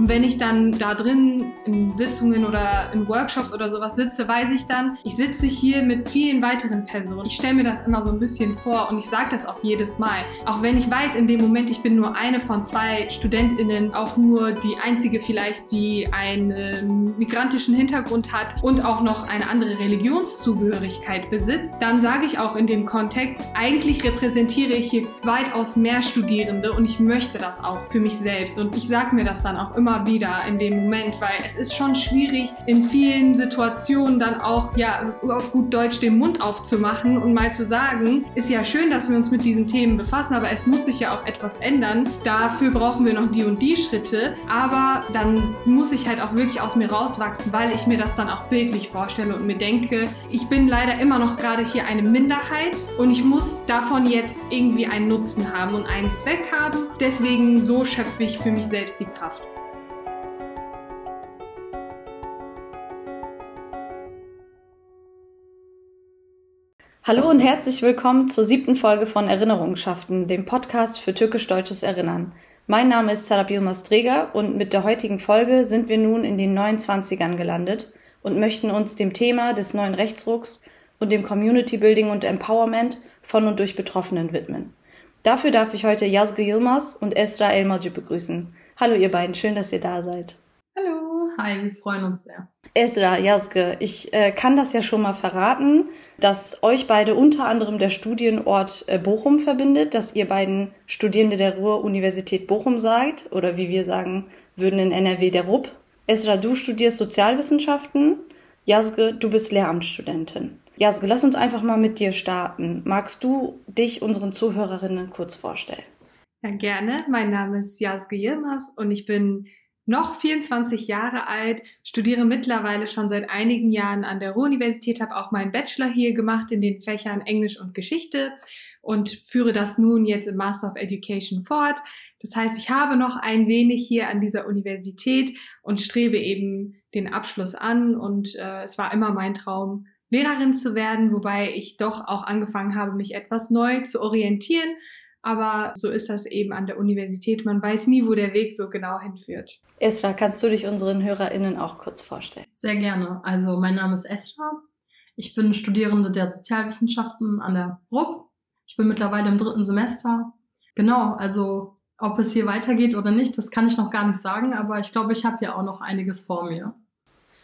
Und wenn ich dann da drin in Sitzungen oder in Workshops oder sowas sitze, weiß ich dann, ich sitze hier mit vielen weiteren Personen. Ich stelle mir das immer so ein bisschen vor und ich sage das auch jedes Mal. Auch wenn ich weiß, in dem Moment, ich bin nur eine von zwei StudentInnen, auch nur die einzige vielleicht, die einen migrantischen Hintergrund hat und auch noch eine andere Religionszugehörigkeit besitzt, dann sage ich auch in dem Kontext, eigentlich repräsentiere ich hier weitaus mehr Studierende und ich möchte das auch für mich selbst. Und ich sage mir das dann auch immer wieder in dem Moment, weil es ist schon schwierig, in vielen Situationen dann auch, ja, auf gut Deutsch den Mund aufzumachen und mal zu sagen, ist ja schön, dass wir uns mit diesen Themen befassen, aber es muss sich ja auch etwas ändern. Dafür brauchen wir noch die und die Schritte. Aber dann muss ich halt auch wirklich aus mir rauswachsen, weil ich mir das dann auch bildlich vorstelle und mir denke, ich bin leider immer noch gerade hier eine Minderheit und ich muss davon jetzt irgendwie einen Nutzen haben und einen Zweck haben. Deswegen so schöpfe ich für mich selbst die Kraft. Hallo und herzlich willkommen zur siebten Folge von Erinnerungschaften, dem Podcast für türkisch-deutsches Erinnern. Mein Name ist Sarab Yilmaz Dreger und mit der heutigen Folge sind wir nun in den 29ern gelandet und möchten uns dem Thema des neuen Rechtsrucks und dem Community Building und Empowerment von und durch Betroffenen widmen. Dafür darf ich heute Yazge Yilmaz und Esra Elmaci begrüßen. Hallo ihr beiden, schön, dass ihr da seid. Hallo, hi, wir freuen uns sehr. Esra, Yazge, ich äh, kann das ja schon mal verraten, dass euch beide unter anderem der Studienort äh, Bochum verbindet, dass ihr beiden Studierende der Ruhr-Universität Bochum seid oder wie wir sagen würden in NRW der RUB. Esra, du studierst Sozialwissenschaften, Yazge, du bist Lehramtsstudentin. Yazge, lass uns einfach mal mit dir starten. Magst du dich unseren Zuhörerinnen kurz vorstellen? Ja, gerne. Mein Name ist Yazge Yilmaz und ich bin noch 24 Jahre alt, studiere mittlerweile schon seit einigen Jahren an der Ruhr-Universität, habe auch meinen Bachelor hier gemacht in den Fächern Englisch und Geschichte und führe das nun jetzt im Master of Education fort. Das heißt, ich habe noch ein wenig hier an dieser Universität und strebe eben den Abschluss an und äh, es war immer mein Traum, Lehrerin zu werden, wobei ich doch auch angefangen habe, mich etwas neu zu orientieren aber so ist das eben an der Universität. Man weiß nie, wo der Weg so genau hinführt. Esra, kannst du dich unseren HörerInnen auch kurz vorstellen? Sehr gerne. Also mein Name ist Esra. Ich bin Studierende der Sozialwissenschaften an der RUB. Ich bin mittlerweile im dritten Semester. Genau, also ob es hier weitergeht oder nicht, das kann ich noch gar nicht sagen, aber ich glaube, ich habe hier auch noch einiges vor mir.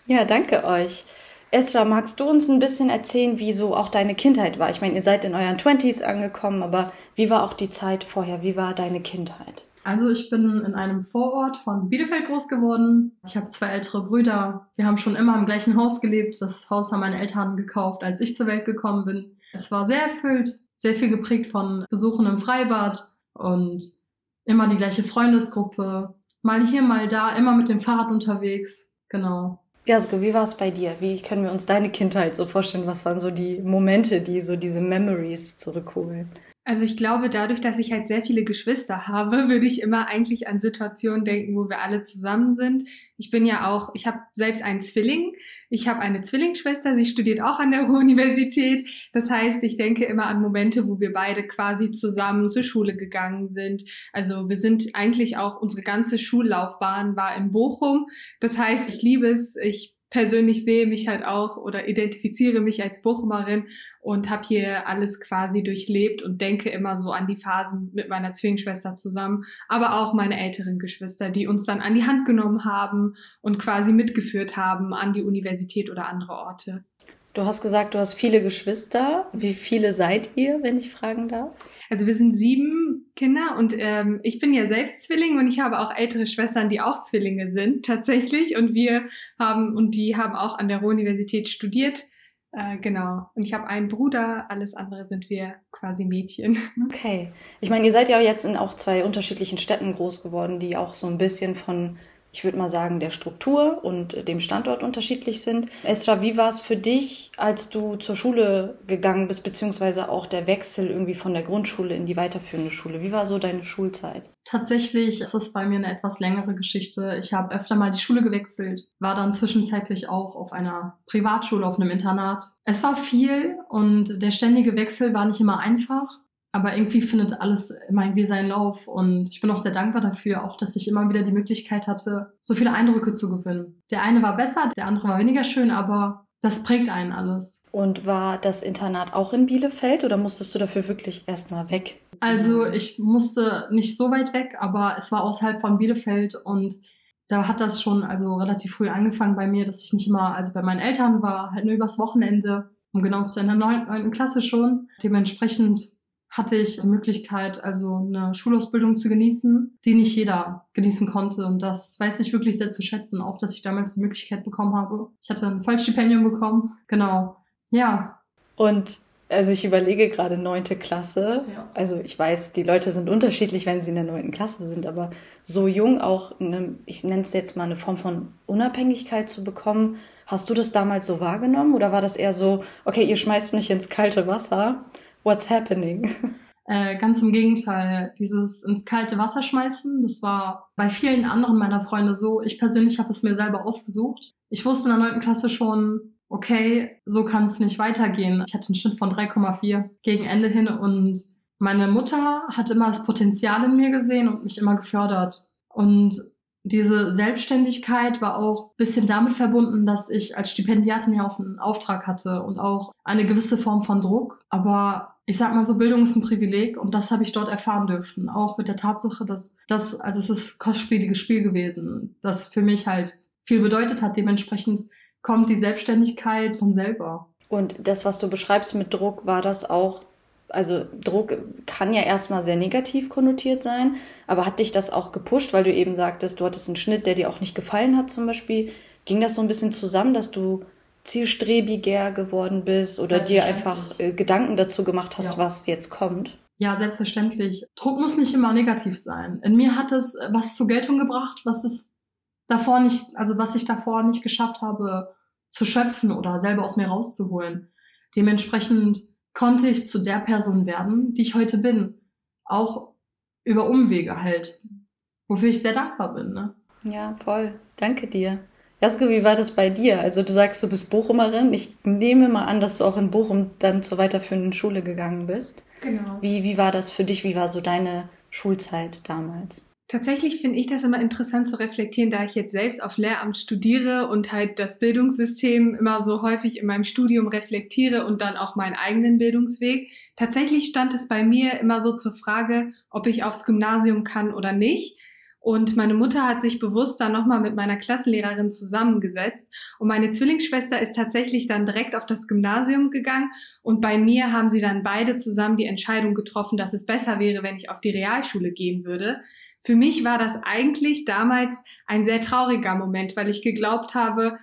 Ja, danke euch. Esra, magst du uns ein bisschen erzählen, wie so auch deine Kindheit war? Ich meine, ihr seid in euren Twenties angekommen, aber wie war auch die Zeit vorher? Wie war deine Kindheit? Also ich bin in einem Vorort von Bielefeld groß geworden. Ich habe zwei ältere Brüder. Wir haben schon immer im gleichen Haus gelebt. Das Haus haben meine Eltern gekauft, als ich zur Welt gekommen bin. Es war sehr erfüllt, sehr viel geprägt von Besuchen im Freibad und immer die gleiche Freundesgruppe. Mal hier, mal da, immer mit dem Fahrrad unterwegs. Genau. Jasko, wie war es bei dir? Wie können wir uns deine Kindheit so vorstellen? Was waren so die Momente, die so diese Memories zurückholen? Also ich glaube, dadurch, dass ich halt sehr viele Geschwister habe, würde ich immer eigentlich an Situationen denken, wo wir alle zusammen sind. Ich bin ja auch, ich habe selbst einen Zwilling. Ich habe eine Zwillingsschwester, sie studiert auch an der Ruhr-Universität. Das heißt, ich denke immer an Momente, wo wir beide quasi zusammen zur Schule gegangen sind. Also wir sind eigentlich auch, unsere ganze Schullaufbahn war in Bochum. Das heißt, ich liebe es, ich persönlich sehe mich halt auch oder identifiziere mich als Bochumerin und habe hier alles quasi durchlebt und denke immer so an die Phasen mit meiner Zwillingsschwester zusammen, aber auch meine älteren Geschwister, die uns dann an die Hand genommen haben und quasi mitgeführt haben an die Universität oder andere Orte. Du hast gesagt, du hast viele Geschwister. Wie viele seid ihr, wenn ich fragen darf? Also wir sind sieben Kinder und ähm, ich bin ja selbst Zwilling und ich habe auch ältere Schwestern, die auch Zwillinge sind tatsächlich und wir haben und die haben auch an der Ruhr-Universität studiert. Äh, genau. Und ich habe einen Bruder, alles andere sind wir quasi Mädchen. Okay. Ich meine, ihr seid ja jetzt in auch zwei unterschiedlichen Städten groß geworden, die auch so ein bisschen von ich würde mal sagen, der Struktur und dem Standort unterschiedlich sind. Esra, wie war es für dich, als du zur Schule gegangen bist, beziehungsweise auch der Wechsel irgendwie von der Grundschule in die weiterführende Schule? Wie war so deine Schulzeit? Tatsächlich ist es bei mir eine etwas längere Geschichte. Ich habe öfter mal die Schule gewechselt, war dann zwischenzeitlich auch auf einer Privatschule, auf einem Internat. Es war viel und der ständige Wechsel war nicht immer einfach. Aber irgendwie findet alles immer irgendwie seinen Lauf. Und ich bin auch sehr dankbar dafür, auch dass ich immer wieder die Möglichkeit hatte, so viele Eindrücke zu gewinnen. Der eine war besser, der andere war weniger schön, aber das prägt einen alles. Und war das Internat auch in Bielefeld oder musstest du dafür wirklich erstmal weg? Also ich musste nicht so weit weg, aber es war außerhalb von Bielefeld und da hat das schon also relativ früh angefangen bei mir, dass ich nicht immer, also bei meinen Eltern war, halt nur übers Wochenende, um genau zu sein, in der neunten Klasse schon. Dementsprechend hatte ich die Möglichkeit, also eine Schulausbildung zu genießen, die nicht jeder genießen konnte. Und das weiß ich wirklich sehr zu schätzen, auch dass ich damals die Möglichkeit bekommen habe. Ich hatte ein Vollstipendium bekommen, genau. Ja. Und also ich überlege gerade neunte Klasse. Ja. Also ich weiß, die Leute sind unterschiedlich, wenn sie in der neunten Klasse sind, aber so jung auch, eine, ich nenne es jetzt mal eine Form von Unabhängigkeit zu bekommen. Hast du das damals so wahrgenommen oder war das eher so, okay, ihr schmeißt mich ins kalte Wasser What's happening? Äh, ganz im Gegenteil, dieses ins kalte Wasser schmeißen, das war bei vielen anderen meiner Freunde so. Ich persönlich habe es mir selber ausgesucht. Ich wusste in der neunten Klasse schon, okay, so kann es nicht weitergehen. Ich hatte einen Schnitt von 3,4 gegen Ende hin und meine Mutter hat immer das Potenzial in mir gesehen und mich immer gefördert. Und diese Selbstständigkeit war auch ein bisschen damit verbunden, dass ich als Stipendiatin ja auch einen Auftrag hatte und auch eine gewisse Form von Druck. Aber ich sag mal so, Bildung ist ein Privileg und das habe ich dort erfahren dürfen. Auch mit der Tatsache, dass das, also es ist kostspieliges Spiel gewesen, das für mich halt viel bedeutet hat. Dementsprechend kommt die Selbstständigkeit von selber. Und das, was du beschreibst mit Druck, war das auch also Druck kann ja erstmal sehr negativ konnotiert sein, aber hat dich das auch gepusht, weil du eben sagtest, du hattest einen Schnitt, der dir auch nicht gefallen hat zum Beispiel. Ging das so ein bisschen zusammen, dass du zielstrebiger geworden bist oder dir einfach äh, Gedanken dazu gemacht hast, ja. was jetzt kommt? Ja, selbstverständlich. Druck muss nicht immer negativ sein. In mir hat es äh, was zur Geltung gebracht, was es davor nicht, also was ich davor nicht geschafft habe zu schöpfen oder selber aus mir rauszuholen. Dementsprechend konnte ich zu der Person werden, die ich heute bin. Auch über Umwege halt. Wofür ich sehr dankbar bin. Ne? Ja, voll. Danke dir. Jaske, wie war das bei dir? Also du sagst, du bist Bochumerin. Ich nehme mal an, dass du auch in Bochum dann zur weiterführenden Schule gegangen bist. Genau. Wie, wie war das für dich? Wie war so deine Schulzeit damals? Tatsächlich finde ich das immer interessant zu reflektieren, da ich jetzt selbst auf Lehramt studiere und halt das Bildungssystem immer so häufig in meinem Studium reflektiere und dann auch meinen eigenen Bildungsweg. Tatsächlich stand es bei mir immer so zur Frage, ob ich aufs Gymnasium kann oder nicht. Und meine Mutter hat sich bewusst dann nochmal mit meiner Klassenlehrerin zusammengesetzt. Und meine Zwillingsschwester ist tatsächlich dann direkt auf das Gymnasium gegangen. Und bei mir haben sie dann beide zusammen die Entscheidung getroffen, dass es besser wäre, wenn ich auf die Realschule gehen würde. Für mich war das eigentlich damals ein sehr trauriger Moment, weil ich geglaubt habe,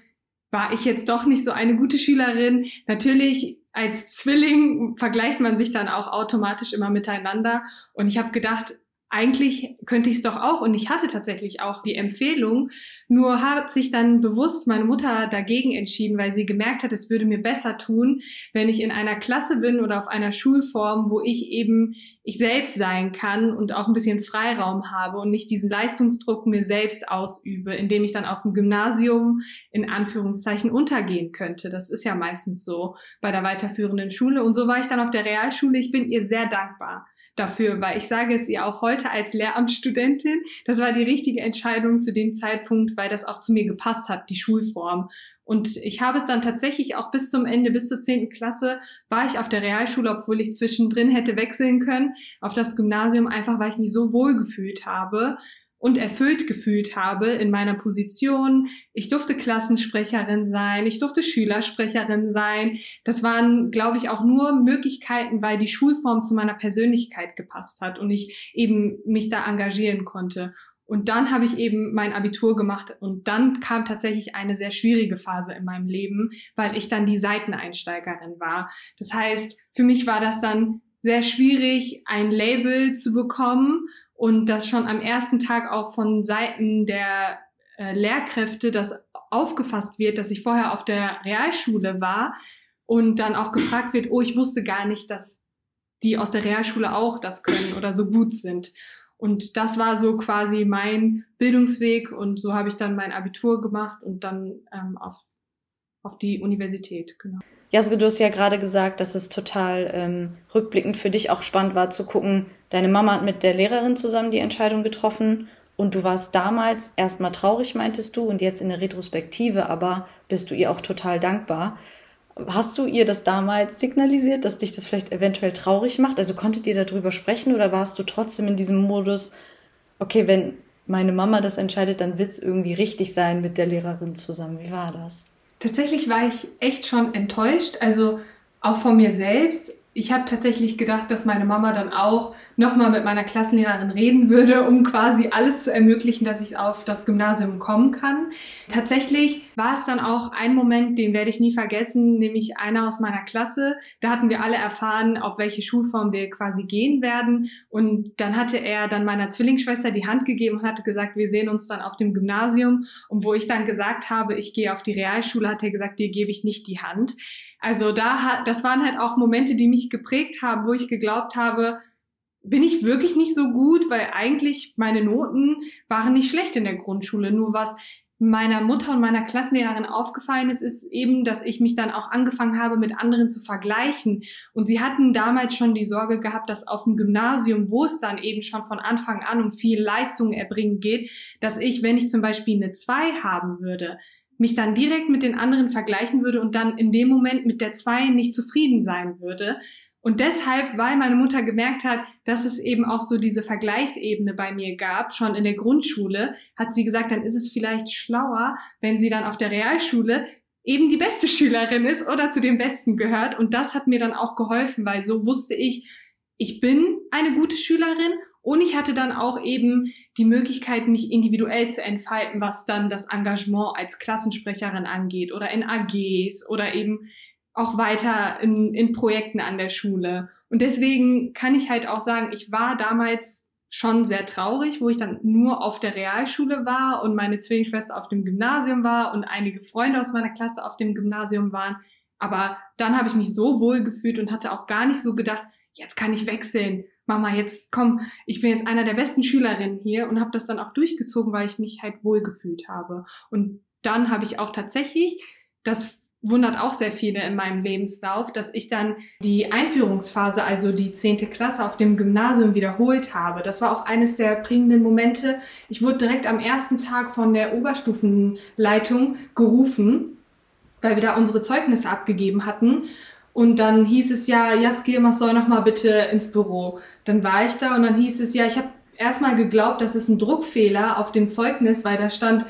war ich jetzt doch nicht so eine gute Schülerin. Natürlich als Zwilling vergleicht man sich dann auch automatisch immer miteinander. Und ich habe gedacht, eigentlich könnte ich es doch auch und ich hatte tatsächlich auch die Empfehlung, nur hat sich dann bewusst meine Mutter dagegen entschieden, weil sie gemerkt hat, es würde mir besser tun, wenn ich in einer Klasse bin oder auf einer Schulform, wo ich eben ich selbst sein kann und auch ein bisschen Freiraum habe und nicht diesen Leistungsdruck mir selbst ausübe, indem ich dann auf dem Gymnasium in Anführungszeichen untergehen könnte. Das ist ja meistens so bei der weiterführenden Schule und so war ich dann auf der Realschule. Ich bin ihr sehr dankbar dafür, weil ich sage es ihr auch heute als Lehramtsstudentin, das war die richtige Entscheidung zu dem Zeitpunkt, weil das auch zu mir gepasst hat, die Schulform. Und ich habe es dann tatsächlich auch bis zum Ende, bis zur zehnten Klasse, war ich auf der Realschule, obwohl ich zwischendrin hätte wechseln können, auf das Gymnasium, einfach weil ich mich so wohl gefühlt habe und erfüllt gefühlt habe in meiner Position. Ich durfte Klassensprecherin sein, ich durfte Schülersprecherin sein. Das waren, glaube ich, auch nur Möglichkeiten, weil die Schulform zu meiner Persönlichkeit gepasst hat und ich eben mich da engagieren konnte. Und dann habe ich eben mein Abitur gemacht und dann kam tatsächlich eine sehr schwierige Phase in meinem Leben, weil ich dann die Seiteneinsteigerin war. Das heißt, für mich war das dann sehr schwierig, ein Label zu bekommen und dass schon am ersten Tag auch von Seiten der äh, Lehrkräfte das aufgefasst wird, dass ich vorher auf der Realschule war und dann auch gefragt wird, oh, ich wusste gar nicht, dass die aus der Realschule auch das können oder so gut sind. Und das war so quasi mein Bildungsweg und so habe ich dann mein Abitur gemacht und dann ähm, auf, auf die Universität, genau. Jasre, du hast ja gerade gesagt, dass es total ähm, rückblickend für dich auch spannend war zu gucken, deine Mama hat mit der Lehrerin zusammen die Entscheidung getroffen und du warst damals erstmal traurig, meintest du, und jetzt in der Retrospektive aber bist du ihr auch total dankbar. Hast du ihr das damals signalisiert, dass dich das vielleicht eventuell traurig macht? Also konntet ihr darüber sprechen oder warst du trotzdem in diesem Modus, okay, wenn meine Mama das entscheidet, dann wird es irgendwie richtig sein mit der Lehrerin zusammen. Wie war das? Tatsächlich war ich echt schon enttäuscht, also auch von mir selbst, ich habe tatsächlich gedacht, dass meine Mama dann auch nochmal mit meiner Klassenlehrerin reden würde, um quasi alles zu ermöglichen, dass ich auf das Gymnasium kommen kann. Tatsächlich war es dann auch ein Moment, den werde ich nie vergessen, nämlich einer aus meiner Klasse. Da hatten wir alle erfahren, auf welche Schulform wir quasi gehen werden. Und dann hatte er dann meiner Zwillingsschwester die Hand gegeben und hatte gesagt, wir sehen uns dann auf dem Gymnasium. Und wo ich dann gesagt habe, ich gehe auf die Realschule, hat er gesagt, dir gebe ich nicht die Hand. Also da hat, das waren halt auch Momente, die mich geprägt haben, wo ich geglaubt habe, bin ich wirklich nicht so gut, weil eigentlich meine Noten waren nicht schlecht in der Grundschule. Nur was meiner Mutter und meiner Klassenlehrerin aufgefallen ist, ist eben, dass ich mich dann auch angefangen habe, mit anderen zu vergleichen. Und sie hatten damals schon die Sorge gehabt, dass auf dem Gymnasium, wo es dann eben schon von Anfang an um viel Leistung erbringen geht, dass ich, wenn ich zum Beispiel eine 2 haben würde, mich dann direkt mit den anderen vergleichen würde und dann in dem Moment mit der zwei nicht zufrieden sein würde. Und deshalb, weil meine Mutter gemerkt hat, dass es eben auch so diese Vergleichsebene bei mir gab, schon in der Grundschule, hat sie gesagt, dann ist es vielleicht schlauer, wenn sie dann auf der Realschule eben die beste Schülerin ist oder zu den Besten gehört. Und das hat mir dann auch geholfen, weil so wusste ich, ich bin eine gute Schülerin und ich hatte dann auch eben die Möglichkeit, mich individuell zu entfalten, was dann das Engagement als Klassensprecherin angeht oder in AGs oder eben auch weiter in, in Projekten an der Schule. Und deswegen kann ich halt auch sagen, ich war damals schon sehr traurig, wo ich dann nur auf der Realschule war und meine Zwillingsschwester auf dem Gymnasium war und einige Freunde aus meiner Klasse auf dem Gymnasium waren. Aber dann habe ich mich so wohl gefühlt und hatte auch gar nicht so gedacht, jetzt kann ich wechseln Mama, jetzt komm, ich bin jetzt einer der besten Schülerinnen hier und habe das dann auch durchgezogen, weil ich mich halt wohlgefühlt habe. Und dann habe ich auch tatsächlich, das wundert auch sehr viele in meinem Lebenslauf, dass ich dann die Einführungsphase, also die zehnte Klasse auf dem Gymnasium wiederholt habe. Das war auch eines der prägenden Momente. Ich wurde direkt am ersten Tag von der Oberstufenleitung gerufen, weil wir da unsere Zeugnisse abgegeben hatten. Und dann hieß es ja, Jaskier, soll noch mal bitte ins Büro. Dann war ich da und dann hieß es ja, ich habe erstmal geglaubt, das ist ein Druckfehler auf dem Zeugnis, weil da stand,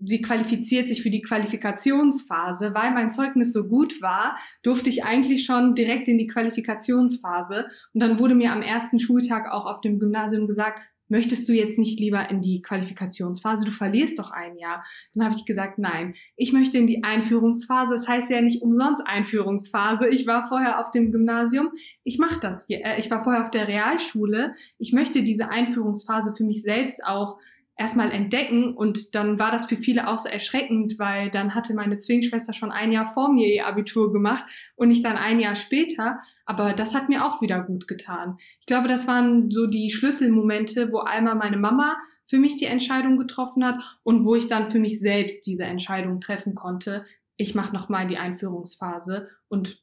sie qualifiziert sich für die Qualifikationsphase. Weil mein Zeugnis so gut war, durfte ich eigentlich schon direkt in die Qualifikationsphase. Und dann wurde mir am ersten Schultag auch auf dem Gymnasium gesagt, möchtest du jetzt nicht lieber in die Qualifikationsphase? Du verlierst doch ein Jahr. Dann habe ich gesagt, nein, ich möchte in die Einführungsphase. Das heißt ja nicht umsonst Einführungsphase. Ich war vorher auf dem Gymnasium. Ich mache das. Hier. Äh, ich war vorher auf der Realschule. Ich möchte diese Einführungsphase für mich selbst auch erstmal entdecken und dann war das für viele auch so erschreckend, weil dann hatte meine Zwillingsschwester schon ein Jahr vor mir ihr Abitur gemacht und ich dann ein Jahr später, aber das hat mir auch wieder gut getan. Ich glaube, das waren so die Schlüsselmomente, wo einmal meine Mama für mich die Entscheidung getroffen hat und wo ich dann für mich selbst diese Entscheidung treffen konnte. Ich mache nochmal die Einführungsphase und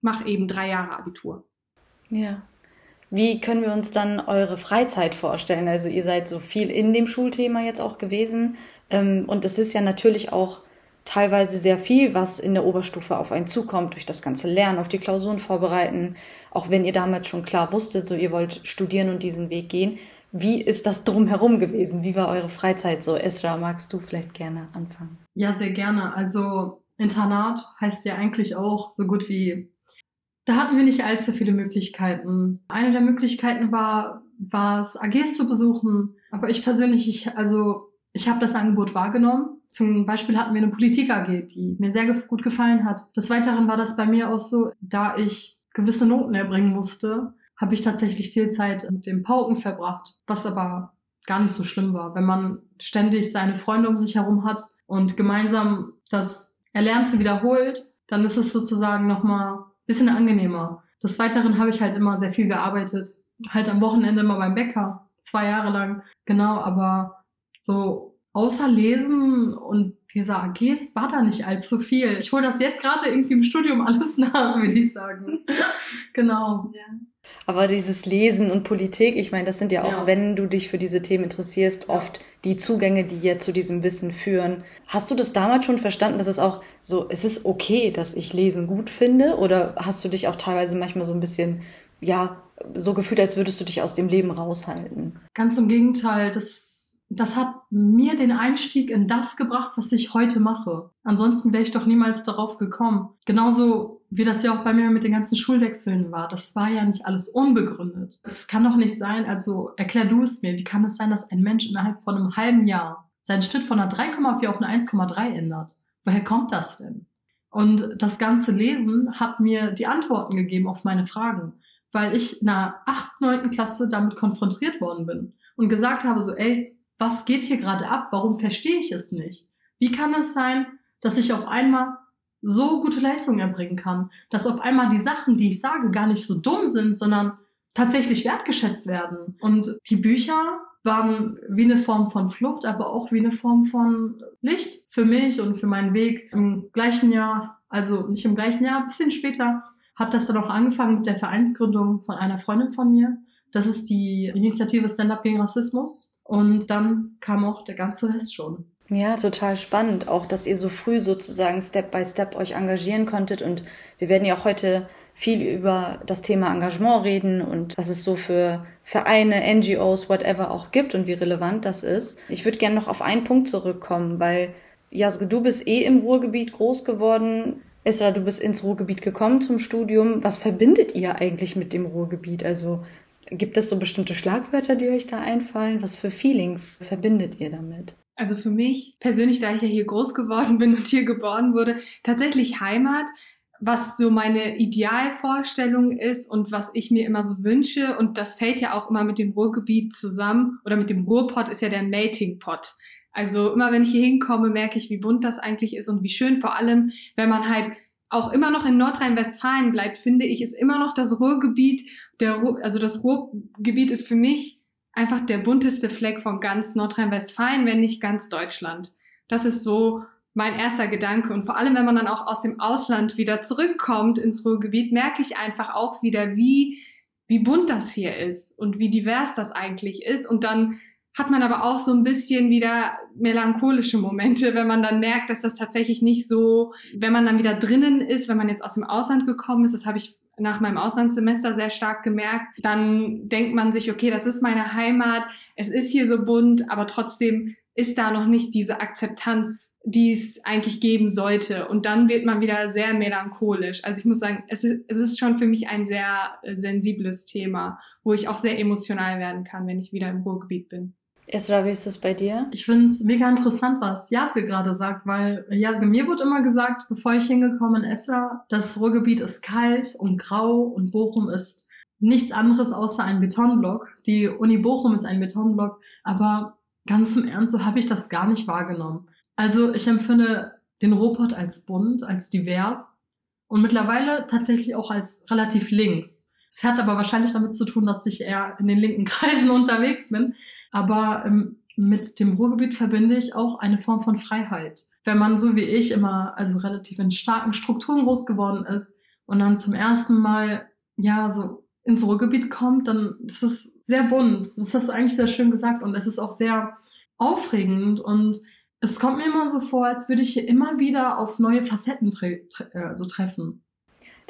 mache eben drei Jahre Abitur. Ja, wie können wir uns dann eure Freizeit vorstellen? Also ihr seid so viel in dem Schulthema jetzt auch gewesen. Ähm, und es ist ja natürlich auch teilweise sehr viel, was in der Oberstufe auf einen zukommt, durch das ganze Lernen, auf die Klausuren vorbereiten. Auch wenn ihr damals schon klar wusstet, so ihr wollt studieren und diesen Weg gehen. Wie ist das drumherum gewesen? Wie war eure Freizeit so? Esra, magst du vielleicht gerne anfangen? Ja, sehr gerne. Also Internat heißt ja eigentlich auch so gut wie da hatten wir nicht allzu viele Möglichkeiten. Eine der Möglichkeiten war, war es, AGs zu besuchen. Aber ich persönlich, ich, also, ich habe das Angebot wahrgenommen. Zum Beispiel hatten wir eine Politik-AG, die mir sehr gut gefallen hat. Des Weiteren war das bei mir auch so, da ich gewisse Noten erbringen musste, habe ich tatsächlich viel Zeit mit dem Pauken verbracht, was aber gar nicht so schlimm war. Wenn man ständig seine Freunde um sich herum hat und gemeinsam das Erlernte wiederholt, dann ist es sozusagen nochmal bisschen angenehmer. Des Weiteren habe ich halt immer sehr viel gearbeitet. Halt am Wochenende immer beim Bäcker. Zwei Jahre lang. Genau, aber so außer Lesen und dieser AGs war da nicht allzu viel. Ich hole das jetzt gerade irgendwie im Studium alles nach, würde ich sagen. genau. Ja. Aber dieses Lesen und Politik, ich meine, das sind ja auch, ja. wenn du dich für diese Themen interessierst, oft die Zugänge, die ja zu diesem Wissen führen. Hast du das damals schon verstanden, dass es auch so, es ist okay, dass ich Lesen gut finde? Oder hast du dich auch teilweise manchmal so ein bisschen, ja, so gefühlt, als würdest du dich aus dem Leben raushalten? Ganz im Gegenteil, das das hat mir den Einstieg in das gebracht, was ich heute mache. Ansonsten wäre ich doch niemals darauf gekommen. Genauso wie das ja auch bei mir mit den ganzen Schulwechseln war. Das war ja nicht alles unbegründet. Es kann doch nicht sein, also erklär du es mir, wie kann es sein, dass ein Mensch innerhalb von einem halben Jahr seinen Schnitt von einer 3,4 auf eine 1,3 ändert? Woher kommt das denn? Und das ganze Lesen hat mir die Antworten gegeben auf meine Fragen, weil ich in der 8., 9. Klasse damit konfrontiert worden bin und gesagt habe so, ey, was geht hier gerade ab? Warum verstehe ich es nicht? Wie kann es sein, dass ich auf einmal so gute Leistungen erbringen kann, dass auf einmal die Sachen, die ich sage, gar nicht so dumm sind, sondern tatsächlich wertgeschätzt werden. Und die Bücher waren wie eine Form von Flucht, aber auch wie eine Form von Licht für mich und für meinen Weg. Im gleichen Jahr, also nicht im gleichen Jahr, ein bisschen später, hat das dann auch angefangen mit der Vereinsgründung von einer Freundin von mir. Das ist die Initiative Stand Up gegen Rassismus. Und dann kam auch der ganze Rest schon. Ja, total spannend. Auch, dass ihr so früh sozusagen Step by Step euch engagieren konntet. Und wir werden ja auch heute viel über das Thema Engagement reden und was es so für Vereine, NGOs, whatever auch gibt und wie relevant das ist. Ich würde gerne noch auf einen Punkt zurückkommen, weil Jasge, du bist eh im Ruhrgebiet groß geworden. Esra, du bist ins Ruhrgebiet gekommen zum Studium. Was verbindet ihr eigentlich mit dem Ruhrgebiet? Also Gibt es so bestimmte Schlagwörter, die euch da einfallen? Was für Feelings verbindet ihr damit? Also für mich persönlich, da ich ja hier groß geworden bin und hier geboren wurde, tatsächlich Heimat, was so meine Idealvorstellung ist und was ich mir immer so wünsche. Und das fällt ja auch immer mit dem Ruhrgebiet zusammen oder mit dem Ruhrpott ist ja der Mating Pot. Also immer wenn ich hier hinkomme, merke ich, wie bunt das eigentlich ist und wie schön, vor allem, wenn man halt auch immer noch in Nordrhein-Westfalen bleibt, finde ich, ist immer noch das Ruhrgebiet, der Ruhr, also das Ruhrgebiet ist für mich einfach der bunteste Fleck von ganz Nordrhein-Westfalen, wenn nicht ganz Deutschland. Das ist so mein erster Gedanke. Und vor allem, wenn man dann auch aus dem Ausland wieder zurückkommt ins Ruhrgebiet, merke ich einfach auch wieder, wie, wie bunt das hier ist und wie divers das eigentlich ist. Und dann hat man aber auch so ein bisschen wieder melancholische Momente, wenn man dann merkt, dass das tatsächlich nicht so, wenn man dann wieder drinnen ist, wenn man jetzt aus dem Ausland gekommen ist, das habe ich nach meinem Auslandssemester sehr stark gemerkt, dann denkt man sich, okay, das ist meine Heimat, es ist hier so bunt, aber trotzdem ist da noch nicht diese Akzeptanz, die es eigentlich geben sollte. Und dann wird man wieder sehr melancholisch. Also ich muss sagen, es ist, es ist schon für mich ein sehr sensibles Thema, wo ich auch sehr emotional werden kann, wenn ich wieder im Ruhrgebiet bin. Esra, wie ist es bei dir? Ich finde es mega interessant, was Jasge gerade sagt, weil Jasge, mir wurde immer gesagt, bevor ich hingekommen bin, Esra, das Ruhrgebiet ist kalt und grau und Bochum ist nichts anderes außer ein Betonblock. Die Uni Bochum ist ein Betonblock, aber ganz im Ernst, so habe ich das gar nicht wahrgenommen. Also ich empfinde den Ruhrpott als bunt, als divers und mittlerweile tatsächlich auch als relativ links. Es hat aber wahrscheinlich damit zu tun, dass ich eher in den linken Kreisen unterwegs bin. Aber ähm, mit dem Ruhrgebiet verbinde ich auch eine Form von Freiheit. Wenn man so wie ich immer, also relativ in starken Strukturen groß geworden ist und dann zum ersten Mal, ja, so ins Ruhrgebiet kommt, dann ist es sehr bunt. Das hast du eigentlich sehr schön gesagt und es ist auch sehr aufregend und es kommt mir immer so vor, als würde ich hier immer wieder auf neue Facetten tre tre also treffen.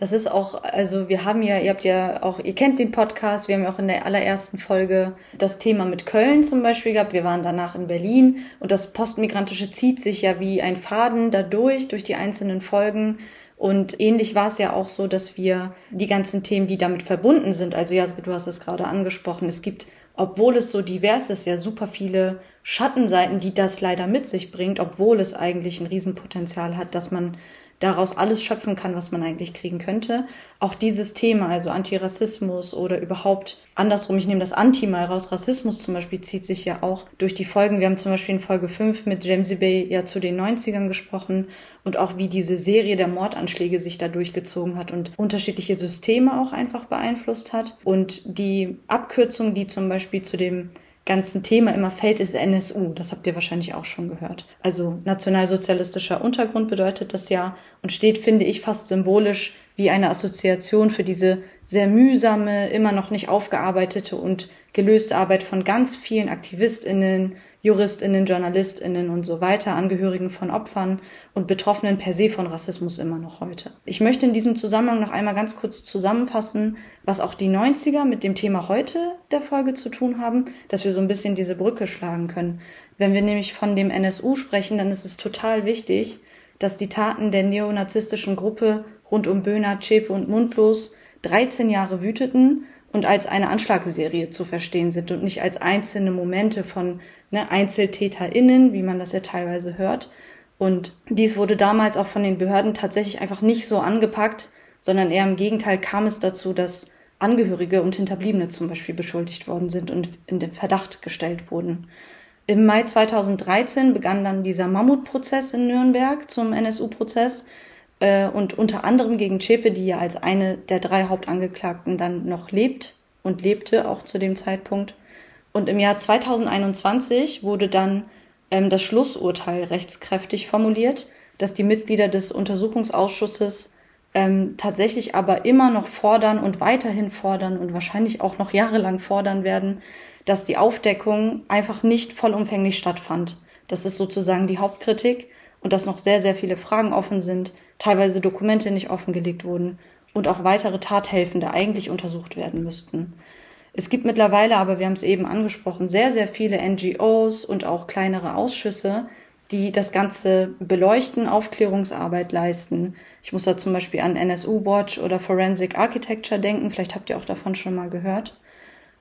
Das ist auch, also wir haben ja, ihr habt ja auch, ihr kennt den Podcast, wir haben ja auch in der allerersten Folge das Thema mit Köln zum Beispiel gehabt. Wir waren danach in Berlin und das Postmigrantische zieht sich ja wie ein Faden dadurch, durch die einzelnen Folgen. Und ähnlich war es ja auch so, dass wir die ganzen Themen, die damit verbunden sind, also ja, du hast es gerade angesprochen, es gibt, obwohl es so divers ist, ja super viele Schattenseiten, die das leider mit sich bringt, obwohl es eigentlich ein Riesenpotenzial hat, dass man daraus alles schöpfen kann, was man eigentlich kriegen könnte. Auch dieses Thema, also Antirassismus oder überhaupt andersrum, ich nehme das Anti mal raus, Rassismus zum Beispiel zieht sich ja auch durch die Folgen. Wir haben zum Beispiel in Folge 5 mit Ramsey Bay ja zu den 90ern gesprochen und auch wie diese Serie der Mordanschläge sich da durchgezogen hat und unterschiedliche Systeme auch einfach beeinflusst hat. Und die Abkürzung, die zum Beispiel zu dem ganzen Thema immer fällt, ist NSU. Das habt ihr wahrscheinlich auch schon gehört. Also nationalsozialistischer Untergrund bedeutet das ja und steht, finde ich, fast symbolisch wie eine Assoziation für diese sehr mühsame, immer noch nicht aufgearbeitete und gelöste Arbeit von ganz vielen Aktivistinnen, Juristinnen, Journalistinnen und so weiter, Angehörigen von Opfern und Betroffenen per se von Rassismus immer noch heute. Ich möchte in diesem Zusammenhang noch einmal ganz kurz zusammenfassen, was auch die 90er mit dem Thema heute der Folge zu tun haben, dass wir so ein bisschen diese Brücke schlagen können. Wenn wir nämlich von dem NSU sprechen, dann ist es total wichtig, dass die Taten der neonazistischen Gruppe rund um Böhner, Zschäpe und Mundlos 13 Jahre wüteten und als eine Anschlagsserie zu verstehen sind und nicht als einzelne Momente von ne, EinzeltäterInnen, wie man das ja teilweise hört. Und dies wurde damals auch von den Behörden tatsächlich einfach nicht so angepackt, sondern eher im Gegenteil kam es dazu, dass Angehörige und Hinterbliebene zum Beispiel beschuldigt worden sind und in den Verdacht gestellt wurden. Im Mai 2013 begann dann dieser Mammutprozess in Nürnberg zum NSU-Prozess äh, und unter anderem gegen Chepe, die ja als eine der drei Hauptangeklagten dann noch lebt und lebte auch zu dem Zeitpunkt. Und im Jahr 2021 wurde dann ähm, das Schlussurteil rechtskräftig formuliert, dass die Mitglieder des Untersuchungsausschusses ähm, tatsächlich aber immer noch fordern und weiterhin fordern und wahrscheinlich auch noch jahrelang fordern werden, dass die Aufdeckung einfach nicht vollumfänglich stattfand. Das ist sozusagen die Hauptkritik und dass noch sehr, sehr viele Fragen offen sind, teilweise Dokumente nicht offengelegt wurden und auch weitere Tathelfende eigentlich untersucht werden müssten. Es gibt mittlerweile aber, wir haben es eben angesprochen, sehr, sehr viele NGOs und auch kleinere Ausschüsse, die das Ganze beleuchten, Aufklärungsarbeit leisten. Ich muss da zum Beispiel an NSU Watch oder Forensic Architecture denken, vielleicht habt ihr auch davon schon mal gehört.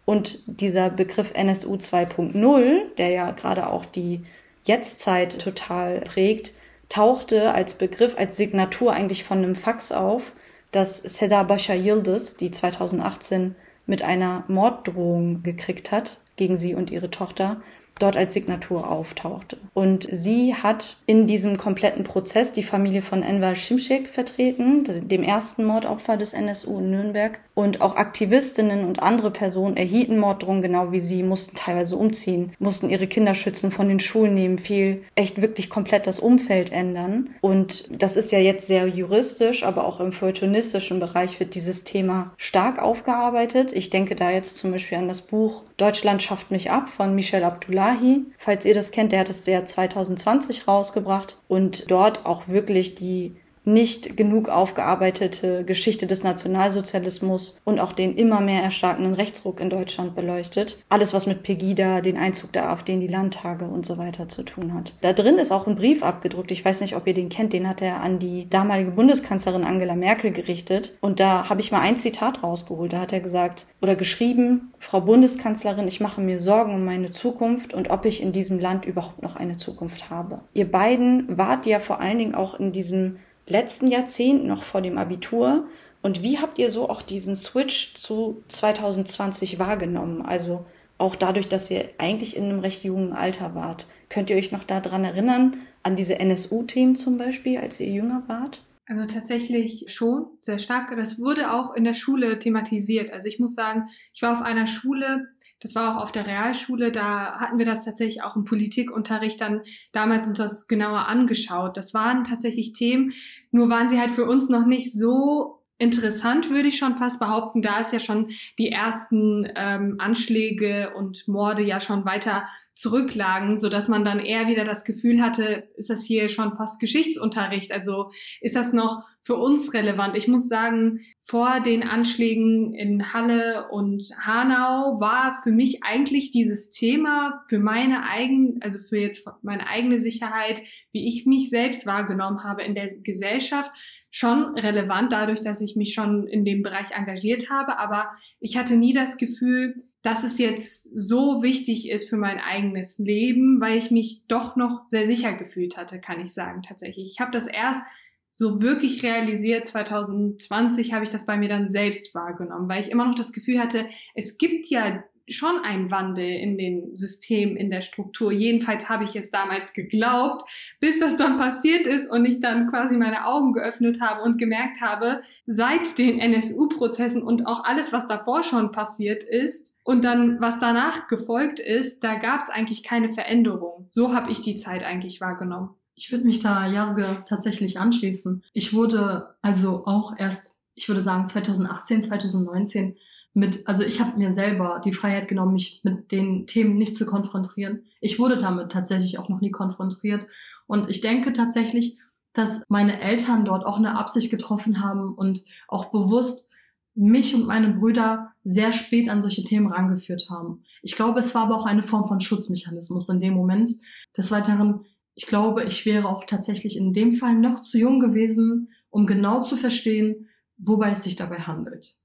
Und dieser Begriff NSU 2.0, der ja gerade auch die Jetztzeit total prägt, tauchte als Begriff, als Signatur eigentlich von einem Fax auf, das Seda Basha Yildiz, die 2018 mit einer Morddrohung gekriegt hat gegen sie und ihre Tochter, dort als Signatur auftauchte. Und sie hat in diesem kompletten Prozess die Familie von Enver Şimşek vertreten, dem ersten Mordopfer des NSU in Nürnberg. Und auch Aktivistinnen und andere Personen erhielten Morddrohungen, genau wie sie, mussten teilweise umziehen, mussten ihre Kinder schützen, von den Schulen nehmen, viel, echt wirklich komplett das Umfeld ändern. Und das ist ja jetzt sehr juristisch, aber auch im feuilletonistischen Bereich wird dieses Thema stark aufgearbeitet. Ich denke da jetzt zum Beispiel an das Buch Deutschland schafft mich ab von Michel Abdullah Salahi, falls ihr das kennt, der hat es ja 2020 rausgebracht und dort auch wirklich die nicht genug aufgearbeitete Geschichte des Nationalsozialismus und auch den immer mehr erstarkenden Rechtsruck in Deutschland beleuchtet. Alles, was mit Pegida, den Einzug der AfD in die Landtage und so weiter zu tun hat. Da drin ist auch ein Brief abgedruckt. Ich weiß nicht, ob ihr den kennt. Den hat er an die damalige Bundeskanzlerin Angela Merkel gerichtet. Und da habe ich mal ein Zitat rausgeholt. Da hat er gesagt oder geschrieben, Frau Bundeskanzlerin, ich mache mir Sorgen um meine Zukunft und ob ich in diesem Land überhaupt noch eine Zukunft habe. Ihr beiden wart ja vor allen Dingen auch in diesem letzten Jahrzehnt, noch vor dem Abitur. Und wie habt ihr so auch diesen Switch zu 2020 wahrgenommen? Also auch dadurch, dass ihr eigentlich in einem recht jungen Alter wart. Könnt ihr euch noch daran erinnern, an diese NSU-Themen zum Beispiel, als ihr jünger wart? Also tatsächlich schon, sehr stark. Das wurde auch in der Schule thematisiert. Also ich muss sagen, ich war auf einer Schule, das war auch auf der Realschule, da hatten wir das tatsächlich auch im Politikunterricht dann damals uns das genauer angeschaut. Das waren tatsächlich Themen, nur waren sie halt für uns noch nicht so interessant, würde ich schon fast behaupten, da es ja schon die ersten ähm, Anschläge und Morde ja schon weiter zurücklagen, so dass man dann eher wieder das Gefühl hatte, ist das hier schon fast Geschichtsunterricht? Also ist das noch für uns relevant? Ich muss sagen, vor den Anschlägen in Halle und Hanau war für mich eigentlich dieses Thema für meine eigene, also für jetzt meine eigene Sicherheit, wie ich mich selbst wahrgenommen habe in der Gesellschaft, schon relevant dadurch, dass ich mich schon in dem Bereich engagiert habe. Aber ich hatte nie das Gefühl, dass es jetzt so wichtig ist für mein eigenes Leben, weil ich mich doch noch sehr sicher gefühlt hatte, kann ich sagen tatsächlich. Ich habe das erst so wirklich realisiert, 2020 habe ich das bei mir dann selbst wahrgenommen, weil ich immer noch das Gefühl hatte, es gibt ja schon ein Wandel in den Systemen, in der Struktur. Jedenfalls habe ich es damals geglaubt, bis das dann passiert ist und ich dann quasi meine Augen geöffnet habe und gemerkt habe, seit den NSU-Prozessen und auch alles, was davor schon passiert ist und dann, was danach gefolgt ist, da gab es eigentlich keine Veränderung. So habe ich die Zeit eigentlich wahrgenommen. Ich würde mich da Jasge tatsächlich anschließen. Ich wurde also auch erst, ich würde sagen 2018, 2019 mit, also ich habe mir selber die Freiheit genommen, mich mit den Themen nicht zu konfrontieren. Ich wurde damit tatsächlich auch noch nie konfrontiert. Und ich denke tatsächlich, dass meine Eltern dort auch eine Absicht getroffen haben und auch bewusst mich und meine Brüder sehr spät an solche Themen rangeführt haben. Ich glaube, es war aber auch eine Form von Schutzmechanismus in dem Moment. Des Weiteren ich glaube, ich wäre auch tatsächlich in dem Fall noch zu jung gewesen, um genau zu verstehen, wobei es sich dabei handelt.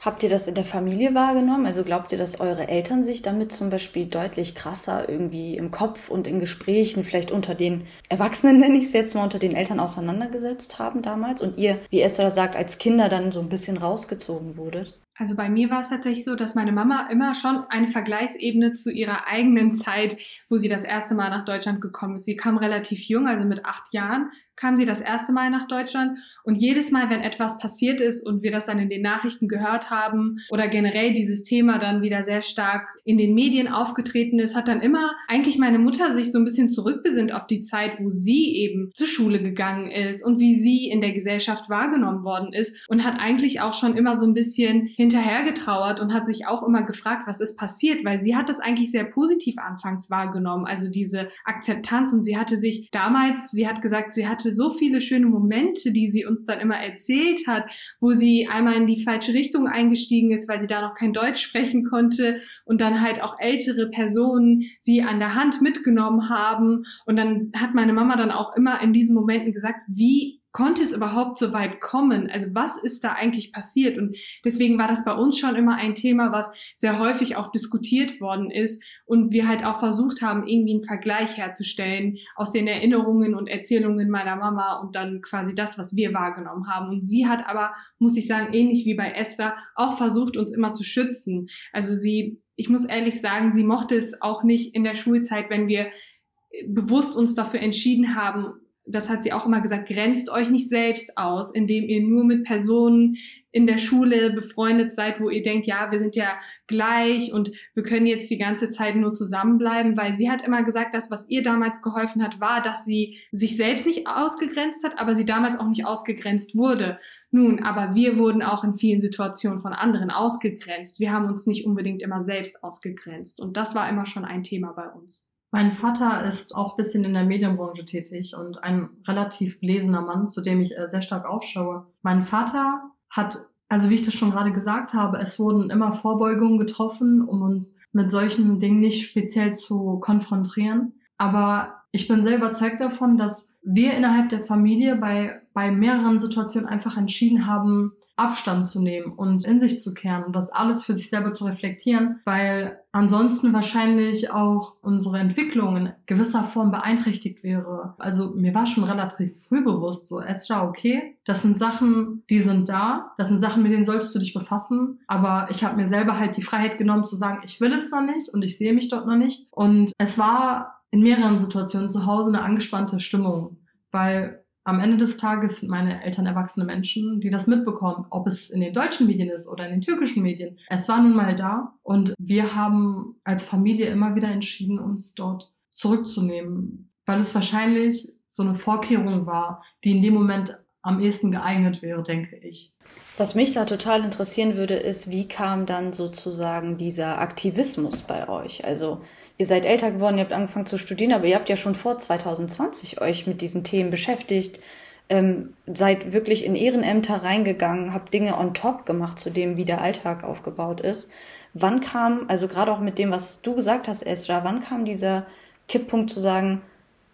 Habt ihr das in der Familie wahrgenommen? Also glaubt ihr, dass eure Eltern sich damit zum Beispiel deutlich krasser irgendwie im Kopf und in Gesprächen, vielleicht unter den Erwachsenen, nenne ich es jetzt mal, unter den Eltern auseinandergesetzt haben damals und ihr, wie Esther sagt, als Kinder dann so ein bisschen rausgezogen wurdet? Also bei mir war es tatsächlich so, dass meine Mama immer schon eine Vergleichsebene zu ihrer eigenen Zeit, wo sie das erste Mal nach Deutschland gekommen ist. Sie kam relativ jung, also mit acht Jahren, kam sie das erste Mal nach Deutschland. Und jedes Mal, wenn etwas passiert ist und wir das dann in den Nachrichten gehört haben oder generell dieses Thema dann wieder sehr stark in den Medien aufgetreten ist, hat dann immer eigentlich meine Mutter sich so ein bisschen zurückbesinnt auf die Zeit, wo sie eben zur Schule gegangen ist und wie sie in der Gesellschaft wahrgenommen worden ist und hat eigentlich auch schon immer so ein bisschen hinterhergetrauert und hat sich auch immer gefragt, was ist passiert, weil sie hat das eigentlich sehr positiv anfangs wahrgenommen, also diese Akzeptanz. Und sie hatte sich damals, sie hat gesagt, sie hatte hatte so viele schöne Momente, die sie uns dann immer erzählt hat, wo sie einmal in die falsche Richtung eingestiegen ist, weil sie da noch kein Deutsch sprechen konnte und dann halt auch ältere Personen sie an der Hand mitgenommen haben. Und dann hat meine Mama dann auch immer in diesen Momenten gesagt, wie konnte es überhaupt so weit kommen? Also was ist da eigentlich passiert? Und deswegen war das bei uns schon immer ein Thema, was sehr häufig auch diskutiert worden ist und wir halt auch versucht haben, irgendwie einen Vergleich herzustellen aus den Erinnerungen und Erzählungen meiner Mama und dann quasi das, was wir wahrgenommen haben. Und sie hat aber, muss ich sagen, ähnlich wie bei Esther, auch versucht, uns immer zu schützen. Also sie, ich muss ehrlich sagen, sie mochte es auch nicht in der Schulzeit, wenn wir bewusst uns dafür entschieden haben, das hat sie auch immer gesagt, grenzt euch nicht selbst aus, indem ihr nur mit Personen in der Schule befreundet seid, wo ihr denkt, ja, wir sind ja gleich und wir können jetzt die ganze Zeit nur zusammenbleiben, weil sie hat immer gesagt, das, was ihr damals geholfen hat, war, dass sie sich selbst nicht ausgegrenzt hat, aber sie damals auch nicht ausgegrenzt wurde. Nun, aber wir wurden auch in vielen Situationen von anderen ausgegrenzt. Wir haben uns nicht unbedingt immer selbst ausgegrenzt und das war immer schon ein Thema bei uns. Mein Vater ist auch bisschen in der Medienbranche tätig und ein relativ belesener Mann, zu dem ich äh, sehr stark aufschaue. Mein Vater hat, also wie ich das schon gerade gesagt habe, es wurden immer Vorbeugungen getroffen, um uns mit solchen Dingen nicht speziell zu konfrontieren. Aber ich bin sehr überzeugt davon, dass wir innerhalb der Familie bei, bei mehreren Situationen einfach entschieden haben, Abstand zu nehmen und in sich zu kehren und das alles für sich selber zu reflektieren, weil ansonsten wahrscheinlich auch unsere Entwicklung in gewisser Form beeinträchtigt wäre. Also mir war schon relativ früh bewusst, so Esther, okay, das sind Sachen, die sind da, das sind Sachen, mit denen solltest du dich befassen, aber ich habe mir selber halt die Freiheit genommen zu sagen, ich will es noch nicht und ich sehe mich dort noch nicht. Und es war in mehreren Situationen zu Hause eine angespannte Stimmung, weil am Ende des Tages sind meine Eltern erwachsene Menschen, die das mitbekommen, ob es in den deutschen Medien ist oder in den türkischen Medien. Es war nun mal da und wir haben als Familie immer wieder entschieden, uns dort zurückzunehmen, weil es wahrscheinlich so eine Vorkehrung war, die in dem Moment am ehesten geeignet wäre, denke ich. Was mich da total interessieren würde, ist, wie kam dann sozusagen dieser Aktivismus bei euch? Also ihr seid älter geworden, ihr habt angefangen zu studieren, aber ihr habt ja schon vor 2020 euch mit diesen Themen beschäftigt, ähm, seid wirklich in Ehrenämter reingegangen, habt Dinge on top gemacht, zu dem, wie der Alltag aufgebaut ist. Wann kam, also gerade auch mit dem, was du gesagt hast, Esra, wann kam dieser Kipppunkt zu sagen,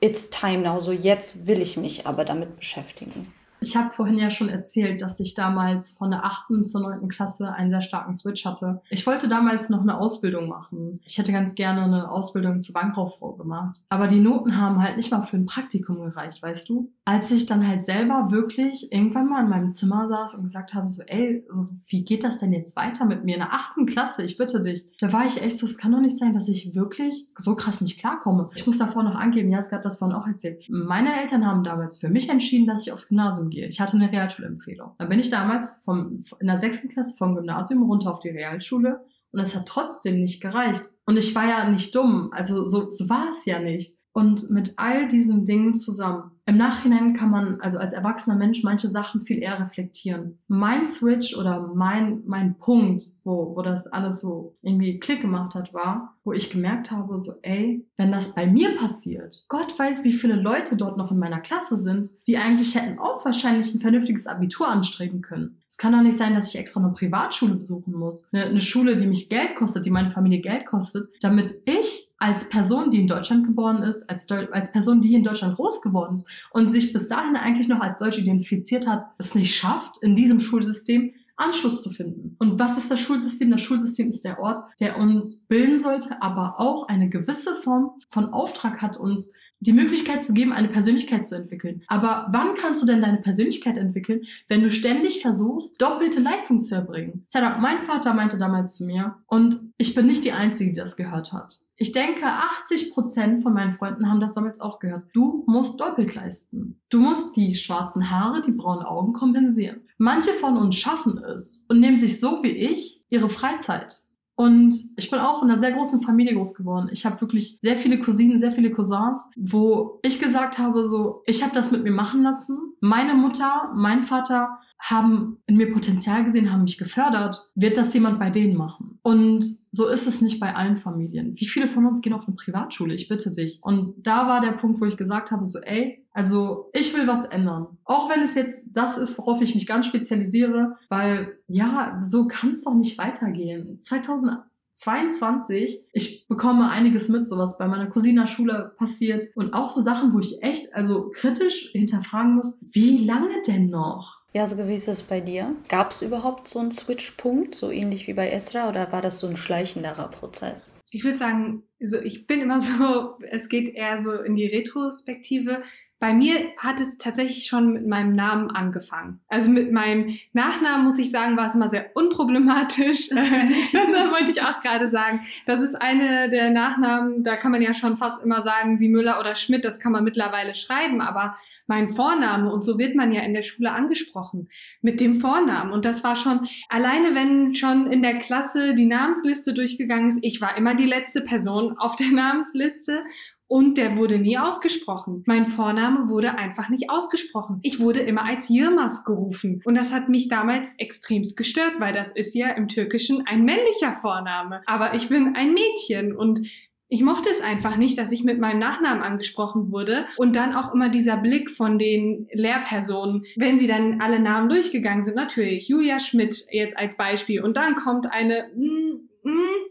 it's time now, so jetzt will ich mich aber damit beschäftigen? Ich habe vorhin ja schon erzählt, dass ich damals von der achten zur neunten Klasse einen sehr starken Switch hatte. Ich wollte damals noch eine Ausbildung machen. Ich hätte ganz gerne eine Ausbildung zur Bankkauffrau gemacht. Aber die Noten haben halt nicht mal für ein Praktikum gereicht, weißt du? Als ich dann halt selber wirklich irgendwann mal in meinem Zimmer saß und gesagt habe, so, ey, so, wie geht das denn jetzt weiter mit mir in der achten Klasse? Ich bitte dich. Da war ich echt so, es kann doch nicht sein, dass ich wirklich so krass nicht klarkomme. Ich muss davor noch angeben, ja, es hat das vorhin auch erzählt. Meine Eltern haben damals für mich entschieden, dass ich aufs Gymnasium gehe. Ich hatte eine Realschulempfehlung. Da bin ich damals vom, in der sechsten Klasse vom Gymnasium runter auf die Realschule und es hat trotzdem nicht gereicht. Und ich war ja nicht dumm. Also so, so war es ja nicht. Und mit all diesen Dingen zusammen im Nachhinein kann man also als erwachsener Mensch manche Sachen viel eher reflektieren. Mein Switch oder mein, mein Punkt, wo, wo das alles so irgendwie Klick gemacht hat, war, wo ich gemerkt habe, so, ey, wenn das bei mir passiert, Gott weiß, wie viele Leute dort noch in meiner Klasse sind, die eigentlich hätten auch wahrscheinlich ein vernünftiges Abitur anstreben können. Es kann doch nicht sein, dass ich extra eine Privatschule besuchen muss. Eine, eine Schule, die mich Geld kostet, die meine Familie Geld kostet, damit ich als Person, die in Deutschland geboren ist, als, Deu als Person, die hier in Deutschland groß geworden ist und sich bis dahin eigentlich noch als Deutsch identifiziert hat, es nicht schafft, in diesem Schulsystem Anschluss zu finden. Und was ist das Schulsystem? Das Schulsystem ist der Ort, der uns bilden sollte, aber auch eine gewisse Form von Auftrag hat, uns die Möglichkeit zu geben, eine Persönlichkeit zu entwickeln. Aber wann kannst du denn deine Persönlichkeit entwickeln, wenn du ständig versuchst, doppelte Leistung zu erbringen? Sarah, mein Vater meinte damals zu mir, und ich bin nicht die Einzige, die das gehört hat. Ich denke, 80 Prozent von meinen Freunden haben das damals auch gehört. Du musst doppelt leisten. Du musst die schwarzen Haare, die braunen Augen kompensieren. Manche von uns schaffen es und nehmen sich so wie ich ihre Freizeit. Und ich bin auch in einer sehr großen Familie groß geworden. Ich habe wirklich sehr viele Cousinen, sehr viele Cousins, wo ich gesagt habe, so, ich habe das mit mir machen lassen. Meine Mutter, mein Vater haben in mir Potenzial gesehen, haben mich gefördert. Wird das jemand bei denen machen? Und so ist es nicht bei allen Familien. Wie viele von uns gehen auf eine Privatschule? Ich bitte dich. Und da war der Punkt, wo ich gesagt habe, so, ey, also ich will was ändern. Auch wenn es jetzt das ist, worauf ich mich ganz spezialisiere, weil ja, so kann es doch nicht weitergehen. 2022, ich bekomme einiges mit, so was bei meiner Cousiner Schule passiert und auch so Sachen, wo ich echt also kritisch hinterfragen muss, wie lange denn noch? Ja, so wie ist es bei dir? Gab es überhaupt so einen Switch-Punkt, so ähnlich wie bei Esra, oder war das so ein schleichenderer Prozess? Ich würde sagen, also ich bin immer so, es geht eher so in die Retrospektive. Bei mir hat es tatsächlich schon mit meinem Namen angefangen. Also mit meinem Nachnamen muss ich sagen, war es immer sehr unproblematisch. Das, das wollte ich auch gerade sagen. Das ist eine der Nachnamen, da kann man ja schon fast immer sagen, wie Müller oder Schmidt, das kann man mittlerweile schreiben, aber mein Vorname und so wird man ja in der Schule angesprochen mit dem Vornamen und das war schon alleine wenn schon in der Klasse die Namensliste durchgegangen ist, ich war immer die letzte Person auf der Namensliste und der wurde nie ausgesprochen. Mein Vorname wurde einfach nicht ausgesprochen. Ich wurde immer als Yilmaz gerufen. Und das hat mich damals extremst gestört, weil das ist ja im Türkischen ein männlicher Vorname. Aber ich bin ein Mädchen und ich mochte es einfach nicht, dass ich mit meinem Nachnamen angesprochen wurde und dann auch immer dieser Blick von den Lehrpersonen, wenn sie dann alle Namen durchgegangen sind, natürlich Julia Schmidt jetzt als Beispiel und dann kommt eine mm, mm,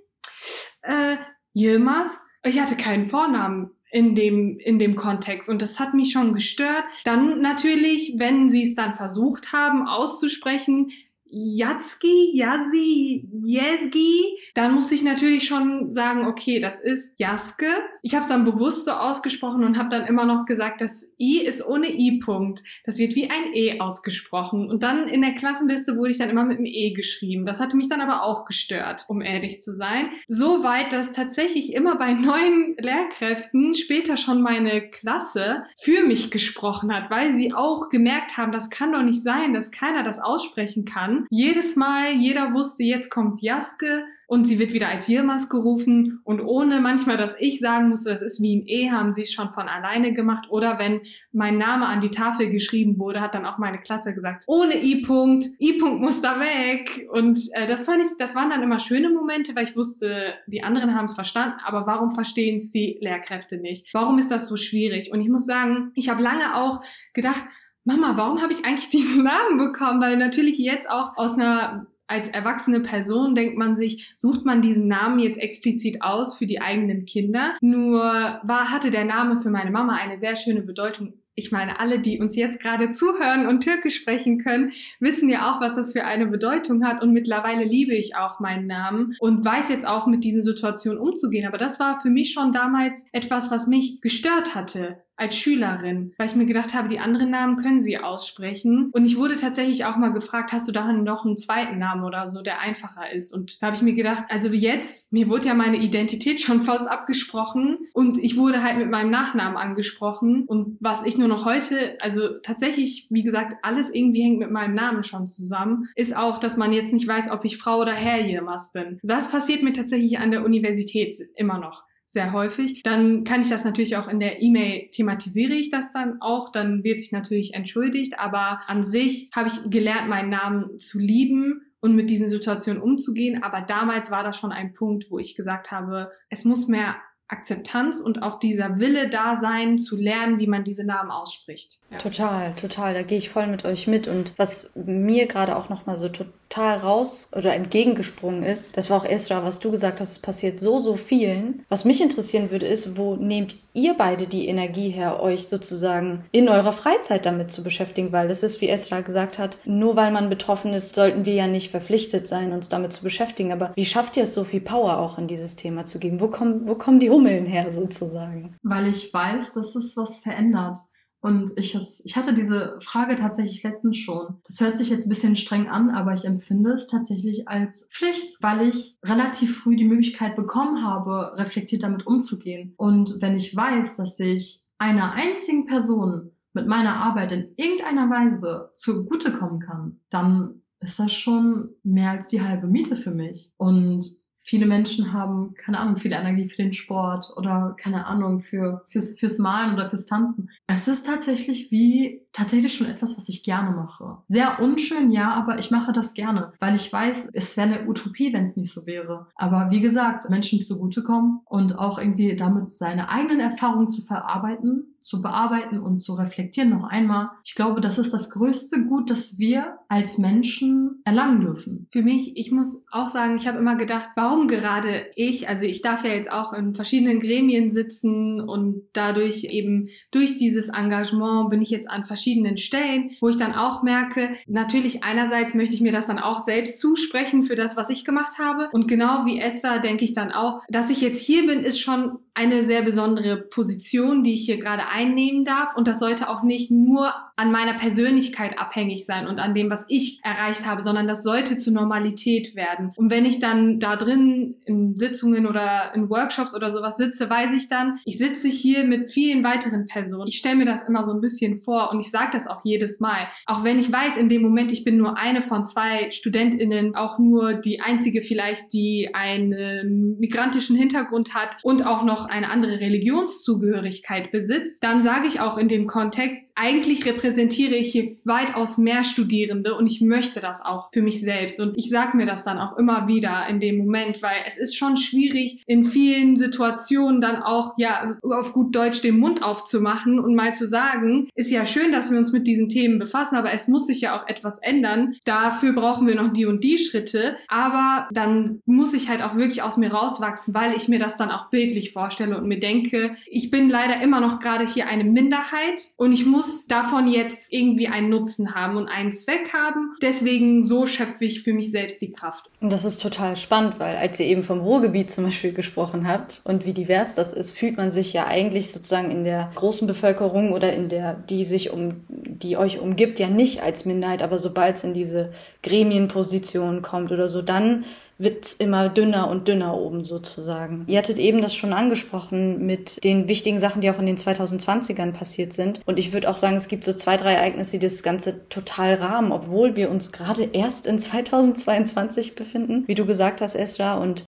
äh, Yilmaz ich hatte keinen Vornamen in dem, in dem Kontext und das hat mich schon gestört. Dann natürlich, wenn sie es dann versucht haben auszusprechen, Jatski, Yazi, Jesgi, dann muss ich natürlich schon sagen, okay, das ist Jaske. Ich habe es dann bewusst so ausgesprochen und habe dann immer noch gesagt, das I ist ohne I-Punkt. Das wird wie ein E ausgesprochen. Und dann in der Klassenliste wurde ich dann immer mit dem E geschrieben. Das hatte mich dann aber auch gestört, um ehrlich zu sein. So weit, dass tatsächlich immer bei neuen Lehrkräften später schon meine Klasse für mich gesprochen hat, weil sie auch gemerkt haben, das kann doch nicht sein, dass keiner das aussprechen kann jedes Mal, jeder wusste, jetzt kommt Jaske und sie wird wieder als Yilmaz gerufen und ohne manchmal, dass ich sagen musste, das ist wie ein E, haben sie es schon von alleine gemacht oder wenn mein Name an die Tafel geschrieben wurde, hat dann auch meine Klasse gesagt, ohne I-Punkt, I-Punkt muss da weg und äh, das fand ich, das waren dann immer schöne Momente, weil ich wusste, die anderen haben es verstanden, aber warum verstehen es die Lehrkräfte nicht? Warum ist das so schwierig? Und ich muss sagen, ich habe lange auch gedacht, Mama, warum habe ich eigentlich diesen Namen bekommen? Weil natürlich jetzt auch aus einer als erwachsene Person denkt man sich, sucht man diesen Namen jetzt explizit aus für die eigenen Kinder. Nur war, hatte der Name für meine Mama eine sehr schöne Bedeutung ich meine, alle, die uns jetzt gerade zuhören und Türkisch sprechen können, wissen ja auch, was das für eine Bedeutung hat. Und mittlerweile liebe ich auch meinen Namen und weiß jetzt auch mit diesen Situationen umzugehen. Aber das war für mich schon damals etwas, was mich gestört hatte als Schülerin, weil ich mir gedacht habe, die anderen Namen können sie aussprechen. Und ich wurde tatsächlich auch mal gefragt, hast du da noch einen zweiten Namen oder so, der einfacher ist? Und da habe ich mir gedacht, also wie jetzt, mir wurde ja meine Identität schon fast abgesprochen und ich wurde halt mit meinem Nachnamen angesprochen. Und was ich nur noch heute, also tatsächlich, wie gesagt, alles irgendwie hängt mit meinem Namen schon zusammen, ist auch, dass man jetzt nicht weiß, ob ich Frau oder Herr jemals bin. Das passiert mir tatsächlich an der Universität immer noch sehr häufig. Dann kann ich das natürlich auch in der E-Mail thematisiere ich das dann auch. Dann wird sich natürlich entschuldigt. Aber an sich habe ich gelernt, meinen Namen zu lieben und mit diesen Situationen umzugehen. Aber damals war das schon ein Punkt, wo ich gesagt habe, es muss mehr Akzeptanz und auch dieser Wille da sein, zu lernen, wie man diese Namen ausspricht. Ja. Total, total. Da gehe ich voll mit euch mit. Und was mir gerade auch nochmal so total total raus oder entgegengesprungen ist. Das war auch Esra, was du gesagt hast, es passiert so, so vielen. Was mich interessieren würde, ist, wo nehmt ihr beide die Energie her, euch sozusagen in eurer Freizeit damit zu beschäftigen? Weil es ist, wie Esra gesagt hat, nur weil man betroffen ist, sollten wir ja nicht verpflichtet sein, uns damit zu beschäftigen. Aber wie schafft ihr es, so viel Power auch in dieses Thema zu geben? Wo kommen, wo kommen die Hummeln her sozusagen? Weil ich weiß, dass es was verändert. Und ich, ich hatte diese Frage tatsächlich letztens schon. Das hört sich jetzt ein bisschen streng an, aber ich empfinde es tatsächlich als Pflicht, weil ich relativ früh die Möglichkeit bekommen habe, reflektiert damit umzugehen. Und wenn ich weiß, dass ich einer einzigen Person mit meiner Arbeit in irgendeiner Weise zugutekommen kann, dann ist das schon mehr als die halbe Miete für mich. Und viele Menschen haben, keine Ahnung, viel Energie für den Sport oder keine Ahnung, für, fürs, fürs Malen oder fürs Tanzen. Es ist tatsächlich wie, tatsächlich schon etwas, was ich gerne mache. Sehr unschön, ja, aber ich mache das gerne, weil ich weiß, es wäre eine Utopie, wenn es nicht so wäre. Aber wie gesagt, Menschen zugutekommen und auch irgendwie damit seine eigenen Erfahrungen zu verarbeiten, zu bearbeiten und zu reflektieren noch einmal. Ich glaube, das ist das größte Gut, das wir als Menschen erlangen dürfen. Für mich, ich muss auch sagen, ich habe immer gedacht, warum gerade ich? Also ich darf ja jetzt auch in verschiedenen Gremien sitzen und dadurch eben durch dieses Engagement bin ich jetzt an verschiedenen Stellen, wo ich dann auch merke, natürlich einerseits möchte ich mir das dann auch selbst zusprechen für das, was ich gemacht habe. Und genau wie Esther denke ich dann auch, dass ich jetzt hier bin, ist schon eine sehr besondere Position, die ich hier gerade einnehmen darf. Und das sollte auch nicht nur an meiner Persönlichkeit abhängig sein und an dem, was ich erreicht habe, sondern das sollte zur Normalität werden. Und wenn ich dann da drin in Sitzungen oder in Workshops oder sowas sitze, weiß ich dann, ich sitze hier mit vielen weiteren Personen. Ich stelle mir das immer so ein bisschen vor und ich sage das auch jedes Mal. Auch wenn ich weiß, in dem Moment, ich bin nur eine von zwei StudentInnen, auch nur die einzige vielleicht, die einen migrantischen Hintergrund hat und auch noch eine andere Religionszugehörigkeit besitzt, dann sage ich auch in dem Kontext, eigentlich repräsentiere ich hier weitaus mehr Studierende und ich möchte das auch für mich selbst. Und ich sage mir das dann auch immer wieder in dem Moment, weil es ist schon schwierig, in vielen Situationen dann auch, ja, auf gut Deutsch den Mund aufzumachen und mal zu sagen, ist ja schön, dass wir uns mit diesen Themen befassen, aber es muss sich ja auch etwas ändern. Dafür brauchen wir noch die und die Schritte. Aber dann muss ich halt auch wirklich aus mir rauswachsen, weil ich mir das dann auch bildlich vorstelle und mir denke, ich bin leider immer noch gerade hier eine Minderheit und ich muss davon jetzt irgendwie einen Nutzen haben und einen Zweck haben. Deswegen so schöpfe ich für mich selbst die Kraft. Und das ist total spannend, weil als ihr eben vom Ruhrgebiet zum Beispiel gesprochen habt und wie divers das ist, fühlt man sich ja eigentlich sozusagen in der großen Bevölkerung oder in der, die sich um, die euch umgibt, ja nicht als Minderheit, aber sobald es in diese Gremienposition kommt oder so, dann wird's immer dünner und dünner oben sozusagen. Ihr hattet eben das schon angesprochen mit den wichtigen Sachen, die auch in den 2020ern passiert sind. Und ich würde auch sagen, es gibt so zwei, drei Ereignisse, die das Ganze total rahmen, obwohl wir uns gerade erst in 2022 befinden, wie du gesagt hast, Esra. Und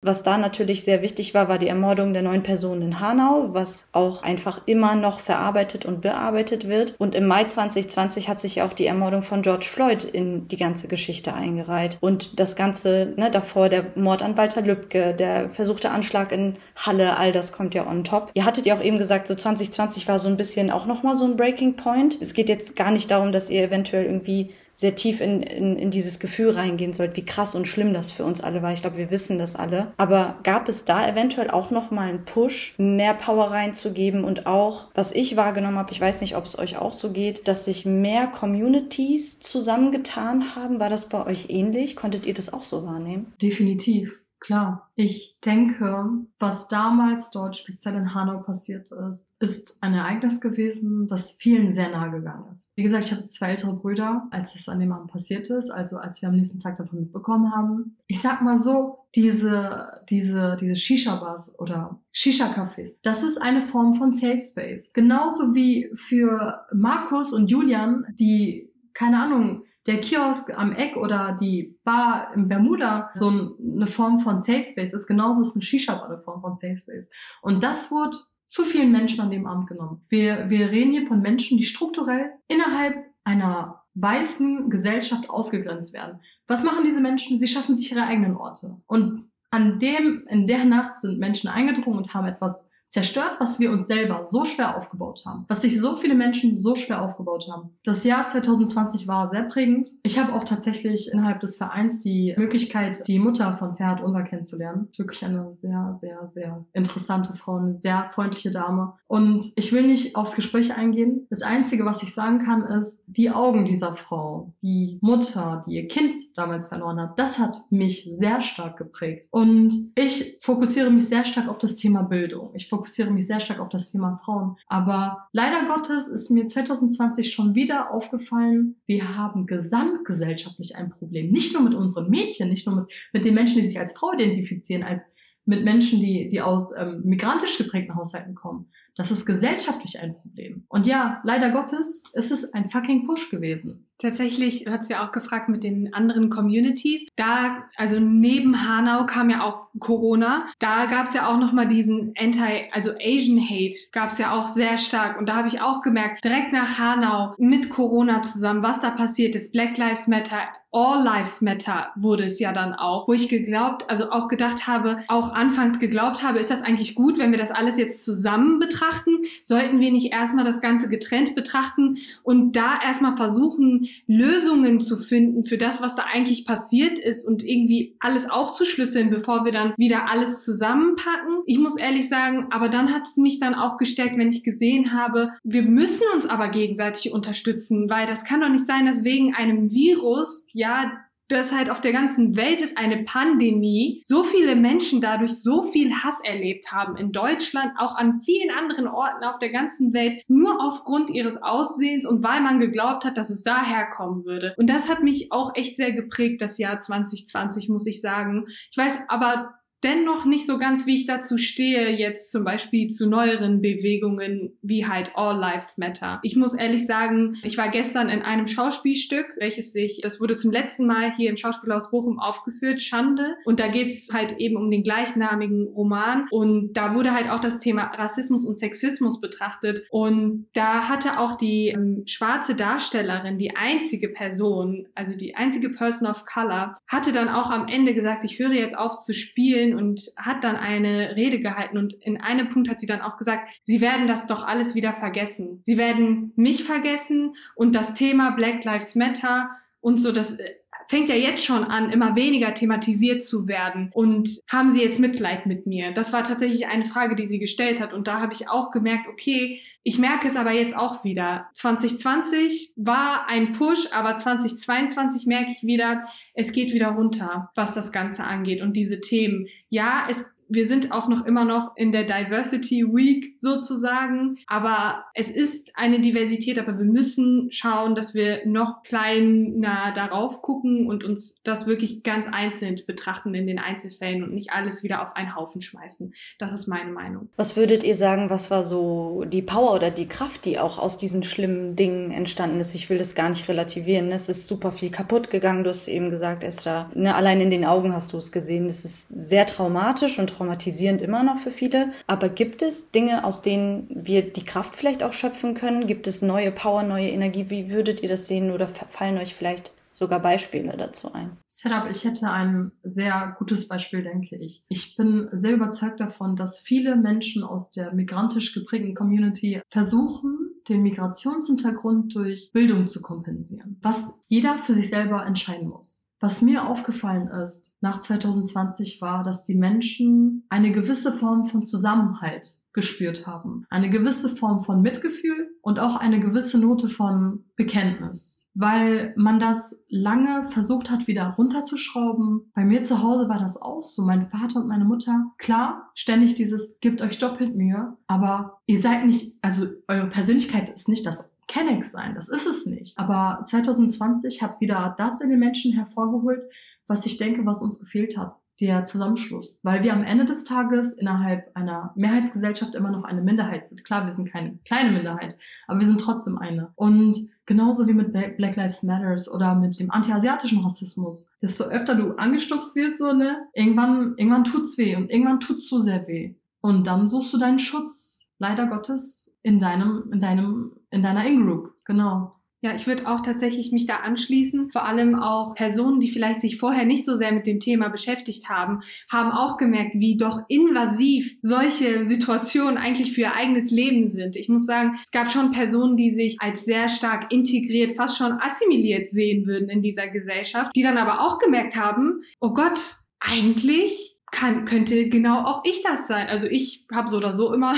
was da natürlich sehr wichtig war, war die Ermordung der neun Personen in Hanau, was auch einfach immer noch verarbeitet und bearbeitet wird. Und im Mai 2020 hat sich auch die Ermordung von George Floyd in die ganze Geschichte eingereiht. Und das Ganze, ne, davor der Mord an Walter Lübcke, der versuchte Anschlag in Halle, all das kommt ja on top. Ihr hattet ja auch eben gesagt, so 2020 war so ein bisschen auch nochmal so ein Breaking Point. Es geht jetzt gar nicht darum, dass ihr eventuell irgendwie sehr tief in, in, in dieses Gefühl reingehen sollt, wie krass und schlimm das für uns alle war. Ich glaube, wir wissen das alle. Aber gab es da eventuell auch noch mal einen Push, mehr Power reinzugeben und auch, was ich wahrgenommen habe, ich weiß nicht, ob es euch auch so geht, dass sich mehr Communities zusammengetan haben. War das bei euch ähnlich? Konntet ihr das auch so wahrnehmen? Definitiv. Klar, ich denke, was damals dort speziell in Hanau passiert ist, ist ein Ereignis gewesen, das vielen sehr nahe gegangen ist. Wie gesagt, ich habe zwei ältere Brüder, als es an dem Abend passiert ist, also als wir am nächsten Tag davon mitbekommen haben. Ich sag mal so, diese, diese, diese Shisha-Bars oder Shisha-Cafés, das ist eine Form von Safe Space. Genauso wie für Markus und Julian, die keine Ahnung, der Kiosk am Eck oder die Bar im Bermuda so eine Form von Safe Space ist, genauso ist ein Shisha-Bar eine Form von Safe Space. Und das wurde zu vielen Menschen an dem Abend genommen. Wir, wir reden hier von Menschen, die strukturell innerhalb einer weißen Gesellschaft ausgegrenzt werden. Was machen diese Menschen? Sie schaffen sich ihre eigenen Orte. Und an dem, in der Nacht sind Menschen eingedrungen und haben etwas zerstört, was wir uns selber so schwer aufgebaut haben, was sich so viele Menschen so schwer aufgebaut haben. Das Jahr 2020 war sehr prägend. Ich habe auch tatsächlich innerhalb des Vereins die Möglichkeit, die Mutter von Ferhat Unvar kennenzulernen. Wirklich eine sehr, sehr, sehr interessante Frau, eine sehr freundliche Dame. Und ich will nicht aufs Gespräch eingehen. Das Einzige, was ich sagen kann, ist, die Augen dieser Frau, die Mutter, die ihr Kind damals verloren hat, das hat mich sehr stark geprägt. Und ich fokussiere mich sehr stark auf das Thema Bildung. Ich fokussiere mich sehr stark auf das Thema Frauen. Aber leider Gottes ist mir 2020 schon wieder aufgefallen, wir haben gesamtgesellschaftlich ein Problem. Nicht nur mit unseren Mädchen, nicht nur mit, mit den Menschen, die sich als Frau identifizieren, als mit Menschen, die, die aus ähm, migrantisch geprägten Haushalten kommen. Das ist gesellschaftlich ein Problem. Und ja, leider Gottes ist es ein fucking Push gewesen. Tatsächlich, du hast ja auch gefragt mit den anderen Communities. Da, also neben Hanau kam ja auch Corona. Da gab es ja auch nochmal diesen Anti, also Asian Hate gab es ja auch sehr stark. Und da habe ich auch gemerkt, direkt nach Hanau mit Corona zusammen, was da passiert ist. Black Lives Matter, All Lives Matter wurde es ja dann auch, wo ich geglaubt, also auch gedacht habe, auch anfangs geglaubt habe, ist das eigentlich gut, wenn wir das alles jetzt zusammen betrachten? Sollten wir nicht erstmal das Ganze getrennt betrachten und da erstmal versuchen, Lösungen zu finden für das, was da eigentlich passiert ist und irgendwie alles aufzuschlüsseln, bevor wir dann wieder alles zusammenpacken. Ich muss ehrlich sagen, aber dann hat es mich dann auch gestärkt, wenn ich gesehen habe, wir müssen uns aber gegenseitig unterstützen, weil das kann doch nicht sein, dass wegen einem Virus, ja, dass halt auf der ganzen Welt ist eine Pandemie, so viele Menschen dadurch so viel Hass erlebt haben in Deutschland, auch an vielen anderen Orten auf der ganzen Welt, nur aufgrund ihres Aussehens und weil man geglaubt hat, dass es daher kommen würde. Und das hat mich auch echt sehr geprägt, das Jahr 2020, muss ich sagen. Ich weiß aber dennoch nicht so ganz, wie ich dazu stehe, jetzt zum Beispiel zu neueren Bewegungen wie halt All Lives Matter. Ich muss ehrlich sagen, ich war gestern in einem Schauspielstück, welches sich, das wurde zum letzten Mal hier im Schauspielhaus Bochum aufgeführt, Schande. Und da geht's halt eben um den gleichnamigen Roman. Und da wurde halt auch das Thema Rassismus und Sexismus betrachtet. Und da hatte auch die ähm, schwarze Darstellerin, die einzige Person, also die einzige Person of Color, hatte dann auch am Ende gesagt, ich höre jetzt auf zu spielen Königin und hat dann eine Rede gehalten und in einem Punkt hat sie dann auch gesagt, sie werden das doch alles wieder vergessen. Sie werden mich vergessen und das Thema Black Lives Matter und so das äh, fängt ja jetzt schon an, immer weniger thematisiert zu werden. Und haben Sie jetzt Mitleid mit mir? Das war tatsächlich eine Frage, die sie gestellt hat. Und da habe ich auch gemerkt, okay, ich merke es aber jetzt auch wieder. 2020 war ein Push, aber 2022 merke ich wieder, es geht wieder runter, was das Ganze angeht und diese Themen. Ja, es wir sind auch noch immer noch in der Diversity Week sozusagen, aber es ist eine Diversität, aber wir müssen schauen, dass wir noch kleiner darauf gucken und uns das wirklich ganz einzeln betrachten in den Einzelfällen und nicht alles wieder auf einen Haufen schmeißen. Das ist meine Meinung. Was würdet ihr sagen, was war so die Power oder die Kraft, die auch aus diesen schlimmen Dingen entstanden ist? Ich will das gar nicht relativieren. Es ist super viel kaputt gegangen. Du hast eben gesagt, Esther, ne, allein in den Augen hast du es gesehen. Es ist sehr traumatisch und traumatisierend immer noch für viele. Aber gibt es Dinge, aus denen wir die Kraft vielleicht auch schöpfen können? Gibt es neue Power, neue Energie? Wie würdet ihr das sehen oder fallen euch vielleicht sogar Beispiele dazu ein? Setup, ich hätte ein sehr gutes Beispiel, denke ich. Ich bin sehr überzeugt davon, dass viele Menschen aus der migrantisch geprägten Community versuchen, den Migrationshintergrund durch Bildung zu kompensieren, was jeder für sich selber entscheiden muss. Was mir aufgefallen ist nach 2020 war, dass die Menschen eine gewisse Form von Zusammenhalt gespürt haben. Eine gewisse Form von Mitgefühl und auch eine gewisse Note von Bekenntnis. Weil man das lange versucht hat, wieder runterzuschrauben. Bei mir zu Hause war das auch so. Mein Vater und meine Mutter, klar, ständig dieses, gebt euch doppelt Mühe, aber ihr seid nicht, also eure Persönlichkeit ist nicht das Kennex sein. Das ist es nicht. Aber 2020 hat wieder das in den Menschen hervorgeholt, was ich denke, was uns gefehlt hat. Der Zusammenschluss. Weil wir am Ende des Tages innerhalb einer Mehrheitsgesellschaft immer noch eine Minderheit sind. Klar, wir sind keine kleine Minderheit, aber wir sind trotzdem eine. Und genauso wie mit Black Lives Matters oder mit dem antiasiatischen Rassismus. Desto öfter du angestupst wirst, so, ne, irgendwann, irgendwann tut's weh und irgendwann tut's zu sehr weh. Und dann suchst du deinen Schutz, leider Gottes, in deinem, in deinem in deiner In-Group, genau. Ja, ich würde auch tatsächlich mich da anschließen. Vor allem auch Personen, die vielleicht sich vorher nicht so sehr mit dem Thema beschäftigt haben, haben auch gemerkt, wie doch invasiv solche Situationen eigentlich für ihr eigenes Leben sind. Ich muss sagen, es gab schon Personen, die sich als sehr stark integriert, fast schon assimiliert sehen würden in dieser Gesellschaft, die dann aber auch gemerkt haben, oh Gott, eigentlich kann, könnte genau auch ich das sein. Also ich habe so oder so immer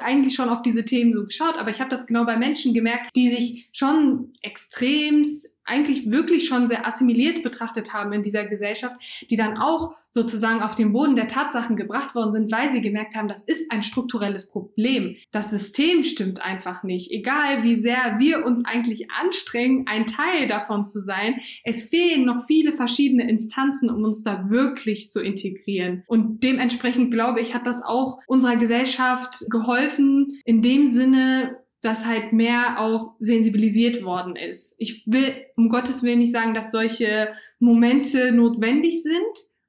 eigentlich schon auf diese Themen so geschaut, aber ich habe das genau bei Menschen gemerkt, die sich schon extremst eigentlich wirklich schon sehr assimiliert betrachtet haben in dieser Gesellschaft, die dann auch sozusagen auf den Boden der Tatsachen gebracht worden sind, weil sie gemerkt haben, das ist ein strukturelles Problem. Das System stimmt einfach nicht. Egal wie sehr wir uns eigentlich anstrengen, ein Teil davon zu sein, es fehlen noch viele verschiedene Instanzen, um uns da wirklich zu integrieren. Und dementsprechend glaube ich, hat das auch unserer Gesellschaft geholfen, in dem Sinne, dass halt mehr auch sensibilisiert worden ist. Ich will um Gottes Willen nicht sagen, dass solche Momente notwendig sind,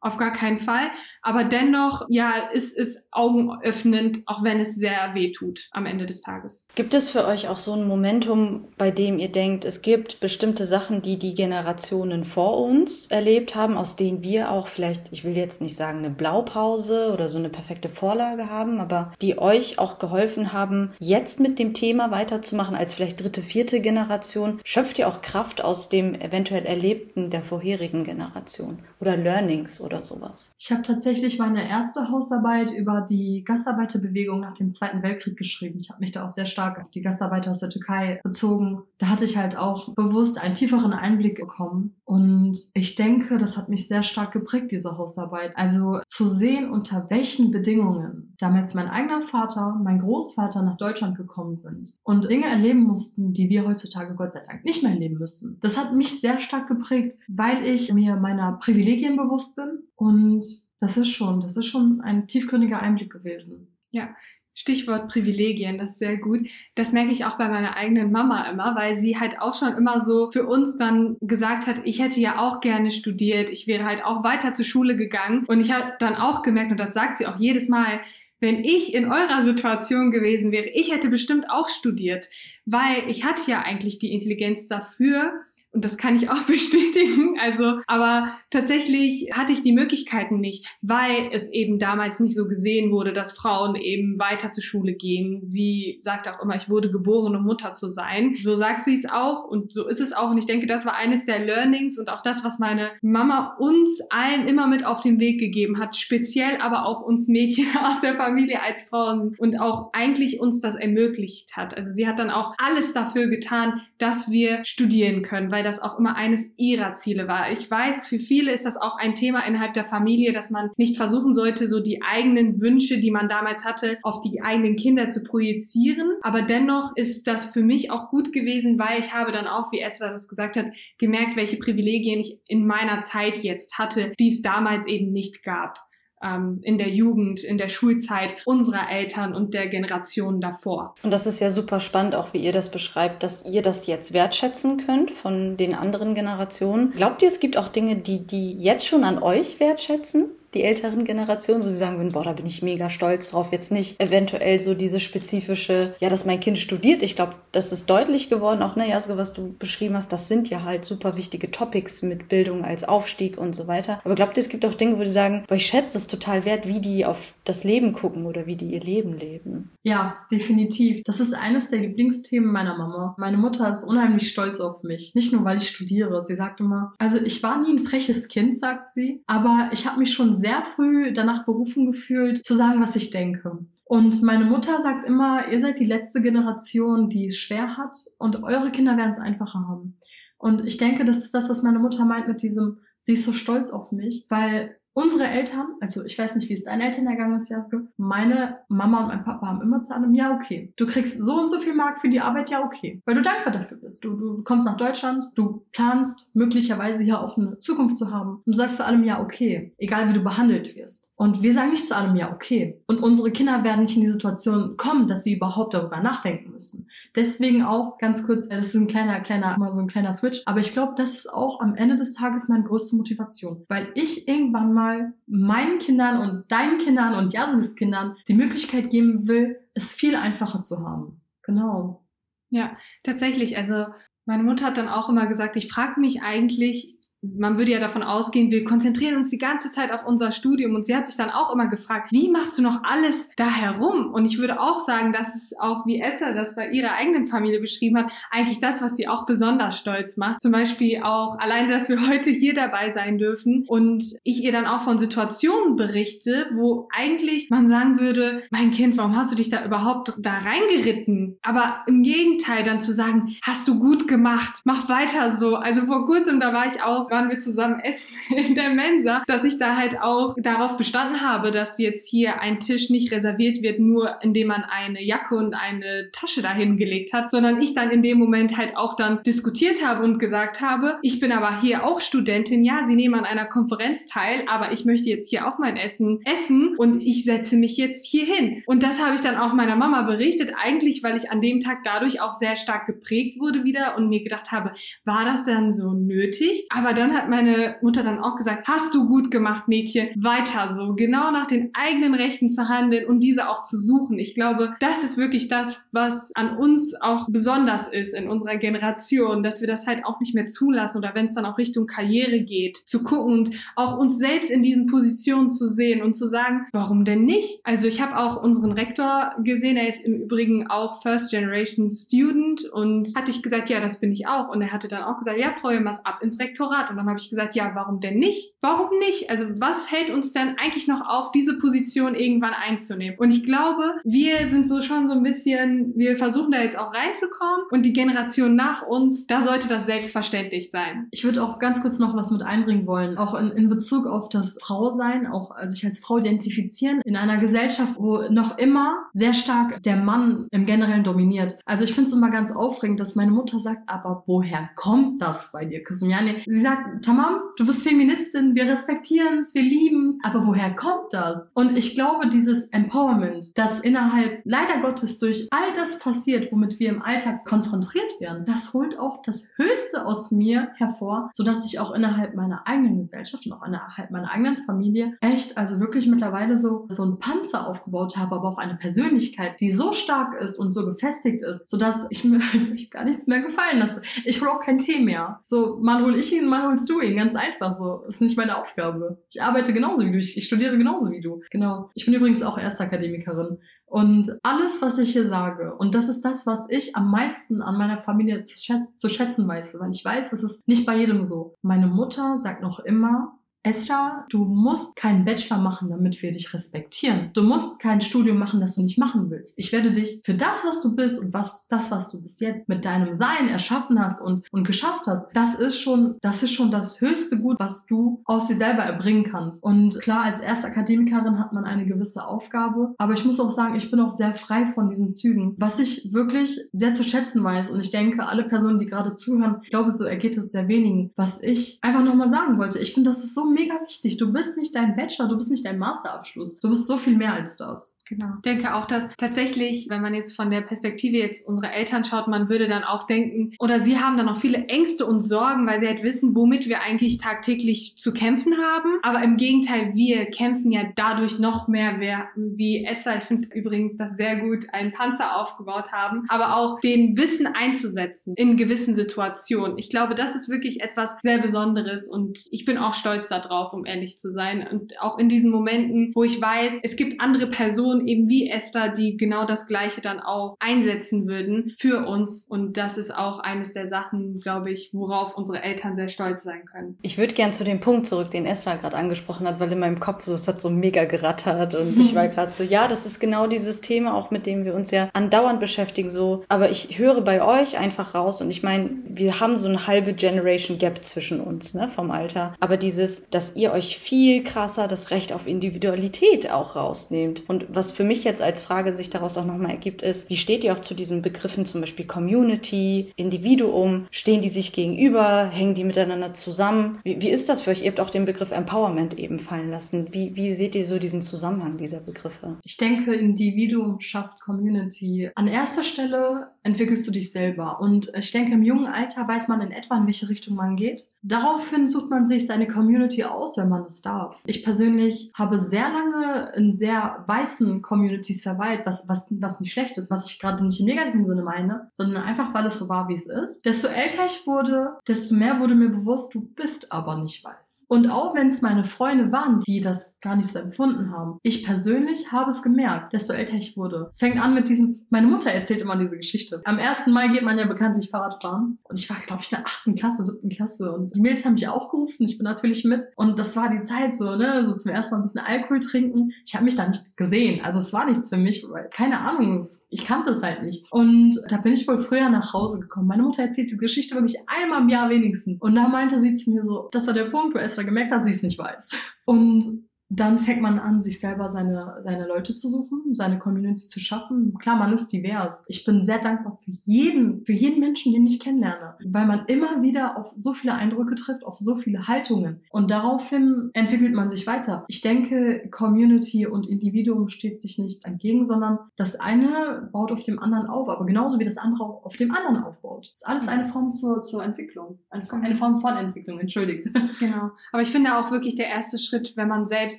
auf gar keinen Fall. Aber dennoch, ja, ist es augenöffnend, auch wenn es sehr weh tut am Ende des Tages. Gibt es für euch auch so ein Momentum, bei dem ihr denkt, es gibt bestimmte Sachen, die die Generationen vor uns erlebt haben, aus denen wir auch vielleicht, ich will jetzt nicht sagen eine Blaupause oder so eine perfekte Vorlage haben, aber die euch auch geholfen haben, jetzt mit dem Thema weiterzumachen als vielleicht dritte, vierte Generation? Schöpft ihr auch Kraft aus dem eventuell Erlebten der vorherigen Generation oder Learnings oder sowas? Ich habe tatsächlich meine erste Hausarbeit über die Gastarbeiterbewegung nach dem Zweiten Weltkrieg geschrieben. Ich habe mich da auch sehr stark auf die Gastarbeiter aus der Türkei bezogen. Da hatte ich halt auch bewusst einen tieferen Einblick bekommen. Und ich denke, das hat mich sehr stark geprägt, diese Hausarbeit. Also zu sehen, unter welchen Bedingungen damals mein eigener Vater, mein Großvater nach Deutschland gekommen sind und Dinge erleben mussten, die wir heutzutage Gott sei Dank nicht mehr erleben müssen. Das hat mich sehr stark geprägt, weil ich mir meiner Privilegien bewusst bin und das ist schon, das ist schon ein tiefgründiger Einblick gewesen. Ja, Stichwort Privilegien, das ist sehr gut. Das merke ich auch bei meiner eigenen Mama immer, weil sie halt auch schon immer so für uns dann gesagt hat, ich hätte ja auch gerne studiert, ich wäre halt auch weiter zur Schule gegangen. Und ich habe dann auch gemerkt, und das sagt sie auch jedes Mal, wenn ich in eurer Situation gewesen wäre, ich hätte bestimmt auch studiert, weil ich hatte ja eigentlich die Intelligenz dafür und das kann ich auch bestätigen. Also, aber tatsächlich hatte ich die Möglichkeiten nicht, weil es eben damals nicht so gesehen wurde, dass Frauen eben weiter zur Schule gehen. Sie sagt auch immer, ich wurde geboren, um Mutter zu sein. So sagt sie es auch und so ist es auch. Und ich denke, das war eines der Learnings und auch das, was meine Mama uns allen immer mit auf den Weg gegeben hat. Speziell aber auch uns Mädchen aus der Familie als Frauen und auch eigentlich uns das ermöglicht hat. Also sie hat dann auch alles dafür getan, dass wir studieren können, weil das auch immer eines ihrer Ziele war. Ich weiß, für viele ist das auch ein Thema innerhalb der Familie, dass man nicht versuchen sollte, so die eigenen Wünsche, die man damals hatte, auf die eigenen Kinder zu projizieren. Aber dennoch ist das für mich auch gut gewesen, weil ich habe dann auch, wie Esther das gesagt hat, gemerkt, welche Privilegien ich in meiner Zeit jetzt hatte, die es damals eben nicht gab ähm, in der Jugend, in der Schulzeit unserer Eltern und der Generation davor. Und das ist ja super spannend, auch wie ihr das beschreibt, dass ihr das jetzt wertschätzen könnt von den anderen Generationen. Glaubt ihr, es gibt auch Dinge, die die jetzt schon an euch wertschätzen? Die älteren Generationen, wo sie sagen würden, boah, da bin ich mega stolz drauf. Jetzt nicht eventuell so diese spezifische, ja, dass mein Kind studiert. Ich glaube, das ist deutlich geworden, auch, ne, Jaske, was du beschrieben hast, das sind ja halt super wichtige Topics mit Bildung als Aufstieg und so weiter. Aber glaubt ihr, es gibt auch Dinge, wo die sagen, boah, ich schätze es total wert, wie die auf das Leben gucken oder wie die ihr Leben leben? Ja, definitiv. Das ist eines der Lieblingsthemen meiner Mama. Meine Mutter ist unheimlich stolz auf mich. Nicht nur, weil ich studiere. Sie sagt immer, also ich war nie ein freches Kind, sagt sie, aber ich habe mich schon sehr früh danach berufen gefühlt, zu sagen, was ich denke. Und meine Mutter sagt immer, ihr seid die letzte Generation, die es schwer hat und eure Kinder werden es einfacher haben. Und ich denke, das ist das, was meine Mutter meint mit diesem, sie ist so stolz auf mich, weil Unsere Eltern, also ich weiß nicht, wie es deinen Eltern ergangen ist, Jaske, meine Mama und mein Papa haben immer zu einem, ja, okay. Du kriegst so und so viel Mark für die Arbeit, ja, okay. Weil du dankbar dafür bist. Du, du kommst nach Deutschland, du planst möglicherweise hier auch eine Zukunft zu haben. Und du sagst zu allem, ja, okay. Egal wie du behandelt wirst. Und wir sagen nicht zu allem, ja, okay. Und unsere Kinder werden nicht in die Situation kommen, dass sie überhaupt darüber nachdenken müssen. Deswegen auch ganz kurz, äh, das ist ein kleiner, kleiner, mal so ein kleiner Switch. Aber ich glaube, das ist auch am Ende des Tages meine größte Motivation. Weil ich irgendwann mal mal meinen Kindern und deinen Kindern und Jasis Kindern die Möglichkeit geben will, es viel einfacher zu haben. Genau. Ja, tatsächlich. Also meine Mutter hat dann auch immer gesagt, ich frage mich eigentlich, man würde ja davon ausgehen, wir konzentrieren uns die ganze Zeit auf unser Studium und sie hat sich dann auch immer gefragt, wie machst du noch alles da herum? Und ich würde auch sagen, dass es auch, wie Esther das bei ihrer eigenen Familie beschrieben hat, eigentlich das, was sie auch besonders stolz macht. Zum Beispiel auch alleine, dass wir heute hier dabei sein dürfen und ich ihr dann auch von Situationen berichte, wo eigentlich man sagen würde, mein Kind, warum hast du dich da überhaupt da reingeritten? Aber im Gegenteil dann zu sagen, hast du gut gemacht, mach weiter so. Also vor kurzem, da war ich auch waren wir zusammen essen in der Mensa, dass ich da halt auch darauf bestanden habe, dass jetzt hier ein Tisch nicht reserviert wird, nur indem man eine Jacke und eine Tasche dahin gelegt hat, sondern ich dann in dem Moment halt auch dann diskutiert habe und gesagt habe, ich bin aber hier auch Studentin, ja, sie nehmen an einer Konferenz teil, aber ich möchte jetzt hier auch mein Essen essen und ich setze mich jetzt hier hin. Und das habe ich dann auch meiner Mama berichtet, eigentlich, weil ich an dem Tag dadurch auch sehr stark geprägt wurde wieder und mir gedacht habe, war das dann so nötig? Aber dann hat meine Mutter dann auch gesagt, hast du gut gemacht, Mädchen, weiter so, genau nach den eigenen Rechten zu handeln und diese auch zu suchen. Ich glaube, das ist wirklich das, was an uns auch besonders ist in unserer Generation, dass wir das halt auch nicht mehr zulassen oder wenn es dann auch Richtung Karriere geht, zu gucken und auch uns selbst in diesen Positionen zu sehen und zu sagen, warum denn nicht? Also ich habe auch unseren Rektor gesehen, er ist im Übrigen auch First Generation Student und hatte ich gesagt, ja, das bin ich auch. Und er hatte dann auch gesagt, ja, Frau Jemers, ab ins Rektorat. Und dann habe ich gesagt, ja, warum denn nicht? Warum nicht? Also was hält uns denn eigentlich noch auf, diese Position irgendwann einzunehmen? Und ich glaube, wir sind so schon so ein bisschen, wir versuchen da jetzt auch reinzukommen und die Generation nach uns, da sollte das selbstverständlich sein. Ich würde auch ganz kurz noch was mit einbringen wollen, auch in, in Bezug auf das Frausein, auch also sich als Frau identifizieren in einer Gesellschaft, wo noch immer sehr stark der Mann im Generellen dominiert. Also ich finde es immer ganz aufregend, dass meine Mutter sagt, aber woher kommt das bei dir, Kasimiane? Sie sagt, Tamam, du bist Feministin, wir respektieren es, wir lieben es, aber woher kommt das? Und ich glaube, dieses Empowerment, das innerhalb leider Gottes durch all das passiert, womit wir im Alltag konfrontiert werden, das holt auch das Höchste aus mir hervor, sodass ich auch innerhalb meiner eigenen Gesellschaft und auch innerhalb meiner eigenen Familie echt, also wirklich mittlerweile so, so einen Panzer aufgebaut habe, aber auch eine Persönlichkeit, die so stark ist und so gefestigt ist, sodass ich mir halt gar nichts mehr gefallen lasse. Ich hole auch kein Tee mehr. So, man hol ich ihn, man holst du ihn. Ganz einfach so. Ist nicht meine Aufgabe. Ich arbeite genauso wie du. Ich, ich studiere genauso wie du. Genau. Ich bin übrigens auch Erstakademikerin. Und alles, was ich hier sage, und das ist das, was ich am meisten an meiner Familie zu, schätzen, zu schätzen weiß, weil ich weiß, es ist nicht bei jedem so. Meine Mutter sagt noch immer, Esra, du musst keinen Bachelor machen, damit wir dich respektieren. Du musst kein Studium machen, das du nicht machen willst. Ich werde dich für das, was du bist und was, das, was du bis jetzt mit deinem Sein erschaffen hast und, und geschafft hast, das ist schon, das ist schon das höchste Gut, was du aus dir selber erbringen kannst. Und klar, als Erstakademikerin hat man eine gewisse Aufgabe, aber ich muss auch sagen, ich bin auch sehr frei von diesen Zügen, was ich wirklich sehr zu schätzen weiß. Und ich denke, alle Personen, die gerade zuhören, ich glaube, so ergeht es sehr wenigen. Was ich einfach nochmal sagen wollte, ich finde, das ist so mega wichtig. Du bist nicht dein Bachelor, du bist nicht dein Masterabschluss. Du bist so viel mehr als das. Genau. Ich denke auch, dass tatsächlich, wenn man jetzt von der Perspektive jetzt unserer Eltern schaut, man würde dann auch denken, oder sie haben dann auch viele Ängste und Sorgen, weil sie halt wissen, womit wir eigentlich tagtäglich zu kämpfen haben. Aber im Gegenteil, wir kämpfen ja dadurch noch mehr, wer, wie Esther, ich finde übrigens das sehr gut, einen Panzer aufgebaut haben, aber auch den Wissen einzusetzen in gewissen Situationen. Ich glaube, das ist wirklich etwas sehr Besonderes und ich bin auch stolz darauf, um ehrlich zu sein. Und auch in diesen Momenten, wo ich weiß, es gibt andere Personen, eben wie Esther, die genau das Gleiche dann auch einsetzen würden für uns. Und das ist auch eines der Sachen, glaube ich, worauf unsere Eltern sehr stolz sein können. Ich würde gern zu dem Punkt zurück, den Esther gerade angesprochen hat, weil in meinem Kopf so, es hat so mega gerattert und ich war gerade so, ja, das ist genau dieses Thema, auch mit dem wir uns ja andauernd beschäftigen, so. Aber ich höre bei euch einfach raus und ich meine, wir haben so eine halbe Generation Gap zwischen uns, ne, vom Alter. Aber dieses, dass ihr euch viel krasser das Recht auf Individualität auch rausnehmt. Und was für mich jetzt als Frage sich daraus auch nochmal ergibt, ist, wie steht ihr auch zu diesen Begriffen, zum Beispiel Community, Individuum? Stehen die sich gegenüber? Hängen die miteinander zusammen? Wie, wie ist das für euch? Ihr habt auch den Begriff Empowerment eben fallen lassen. Wie, wie seht ihr so diesen Zusammenhang dieser Begriffe? Ich denke, Individuum schafft Community. An erster Stelle entwickelst du dich selber. Und ich denke, im jungen Alter weiß man in etwa, in welche Richtung man geht. Daraufhin sucht man sich seine Community aus, wenn man es darf. Ich persönlich habe sehr lange in sehr weißen Communities verweilt, was, was, was nicht schlecht ist, was ich gerade nicht im negativen Sinne meine, sondern einfach, weil es so war, wie es ist. Desto älter ich wurde, desto mehr wurde mir bewusst, du bist aber nicht weiß. Und auch wenn es meine Freunde waren, die das gar nicht so empfunden haben, ich persönlich habe es gemerkt, desto älter ich wurde. Es fängt an mit diesem, meine Mutter erzählt immer diese Geschichte. Am 1. Mai geht man ja bekanntlich Fahrrad fahren. Und ich war, glaube ich, in der 8. Klasse, 7. Klasse. Und die Mädels haben mich auch gerufen. Ich bin natürlich mit. Und das war die Zeit so, ne, so zum ersten Mal ein bisschen Alkohol trinken. Ich habe mich da nicht gesehen. Also es war nichts für mich, weil, keine Ahnung, ich kannte es halt nicht. Und da bin ich wohl früher nach Hause gekommen. Meine Mutter erzählt die Geschichte wirklich einmal im Jahr wenigstens. Und da meinte sie zu mir so, das war der Punkt, wo Esther gemerkt hat, sie es nicht weiß. Und dann fängt man an, sich selber seine, seine Leute zu suchen, seine Community zu schaffen. Klar, man ist divers. Ich bin sehr dankbar für jeden, für jeden Menschen, den ich kennenlerne, weil man immer wieder auf so viele Eindrücke trifft, auf so viele Haltungen. Und daraufhin entwickelt man sich weiter. Ich denke, Community und Individuum steht sich nicht entgegen, sondern das eine baut auf dem anderen auf, aber genauso wie das andere auf dem anderen aufbaut. Das ist alles eine Form zur, zur Entwicklung. Eine, eine Form von Entwicklung, entschuldigt. Genau. Aber ich finde auch wirklich der erste Schritt, wenn man selbst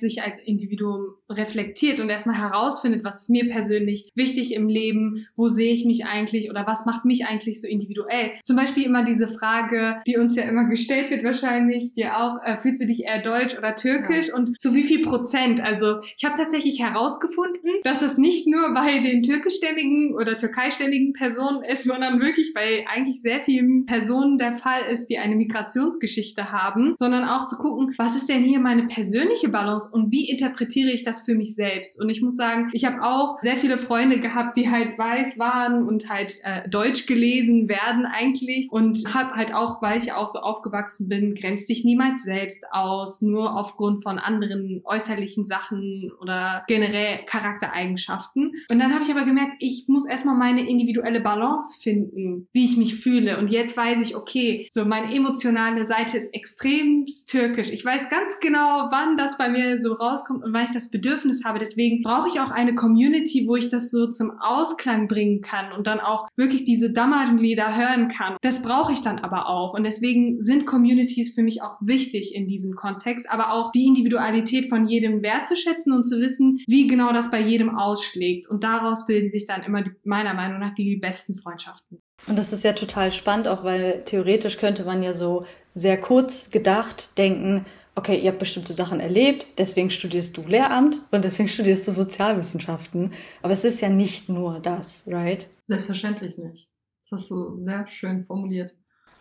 sich als Individuum reflektiert und erstmal herausfindet, was ist mir persönlich wichtig im Leben, wo sehe ich mich eigentlich oder was macht mich eigentlich so individuell. Zum Beispiel immer diese Frage, die uns ja immer gestellt wird wahrscheinlich, dir auch, äh, fühlst du dich eher deutsch oder türkisch ja. und zu wie viel Prozent? Also ich habe tatsächlich herausgefunden, dass es nicht nur bei den türkischstämmigen oder türkeistämmigen Personen ist, sondern wirklich bei eigentlich sehr vielen Personen der Fall ist, die eine Migrationsgeschichte haben, sondern auch zu gucken, was ist denn hier meine persönliche Balance und wie interpretiere ich das für mich selbst? Und ich muss sagen, ich habe auch sehr viele Freunde gehabt, die halt weiß waren und halt äh, Deutsch gelesen werden eigentlich und habe halt auch, weil ich auch so aufgewachsen bin, grenzt dich niemals selbst aus, nur aufgrund von anderen äußerlichen Sachen oder generell Charaktereigenschaften. Und dann habe ich aber gemerkt, ich muss erstmal meine individuelle Balance finden, wie ich mich fühle. Und jetzt weiß ich, okay, so meine emotionale Seite ist extrem türkisch. Ich weiß ganz genau, wann das bei mir so rauskommt und weil ich das Bedürfnis habe. Deswegen brauche ich auch eine Community, wo ich das so zum Ausklang bringen kann und dann auch wirklich diese Dammernlieder hören kann. Das brauche ich dann aber auch. Und deswegen sind Communities für mich auch wichtig in diesem Kontext, aber auch die Individualität von jedem wertzuschätzen und zu wissen, wie genau das bei jedem ausschlägt. Und daraus bilden sich dann immer die, meiner Meinung nach die besten Freundschaften. Und das ist ja total spannend, auch weil theoretisch könnte man ja so sehr kurz gedacht denken, okay, ihr habt bestimmte Sachen erlebt, deswegen studierst du Lehramt und deswegen studierst du Sozialwissenschaften. Aber es ist ja nicht nur das, right? Selbstverständlich nicht. Das hast du sehr schön formuliert.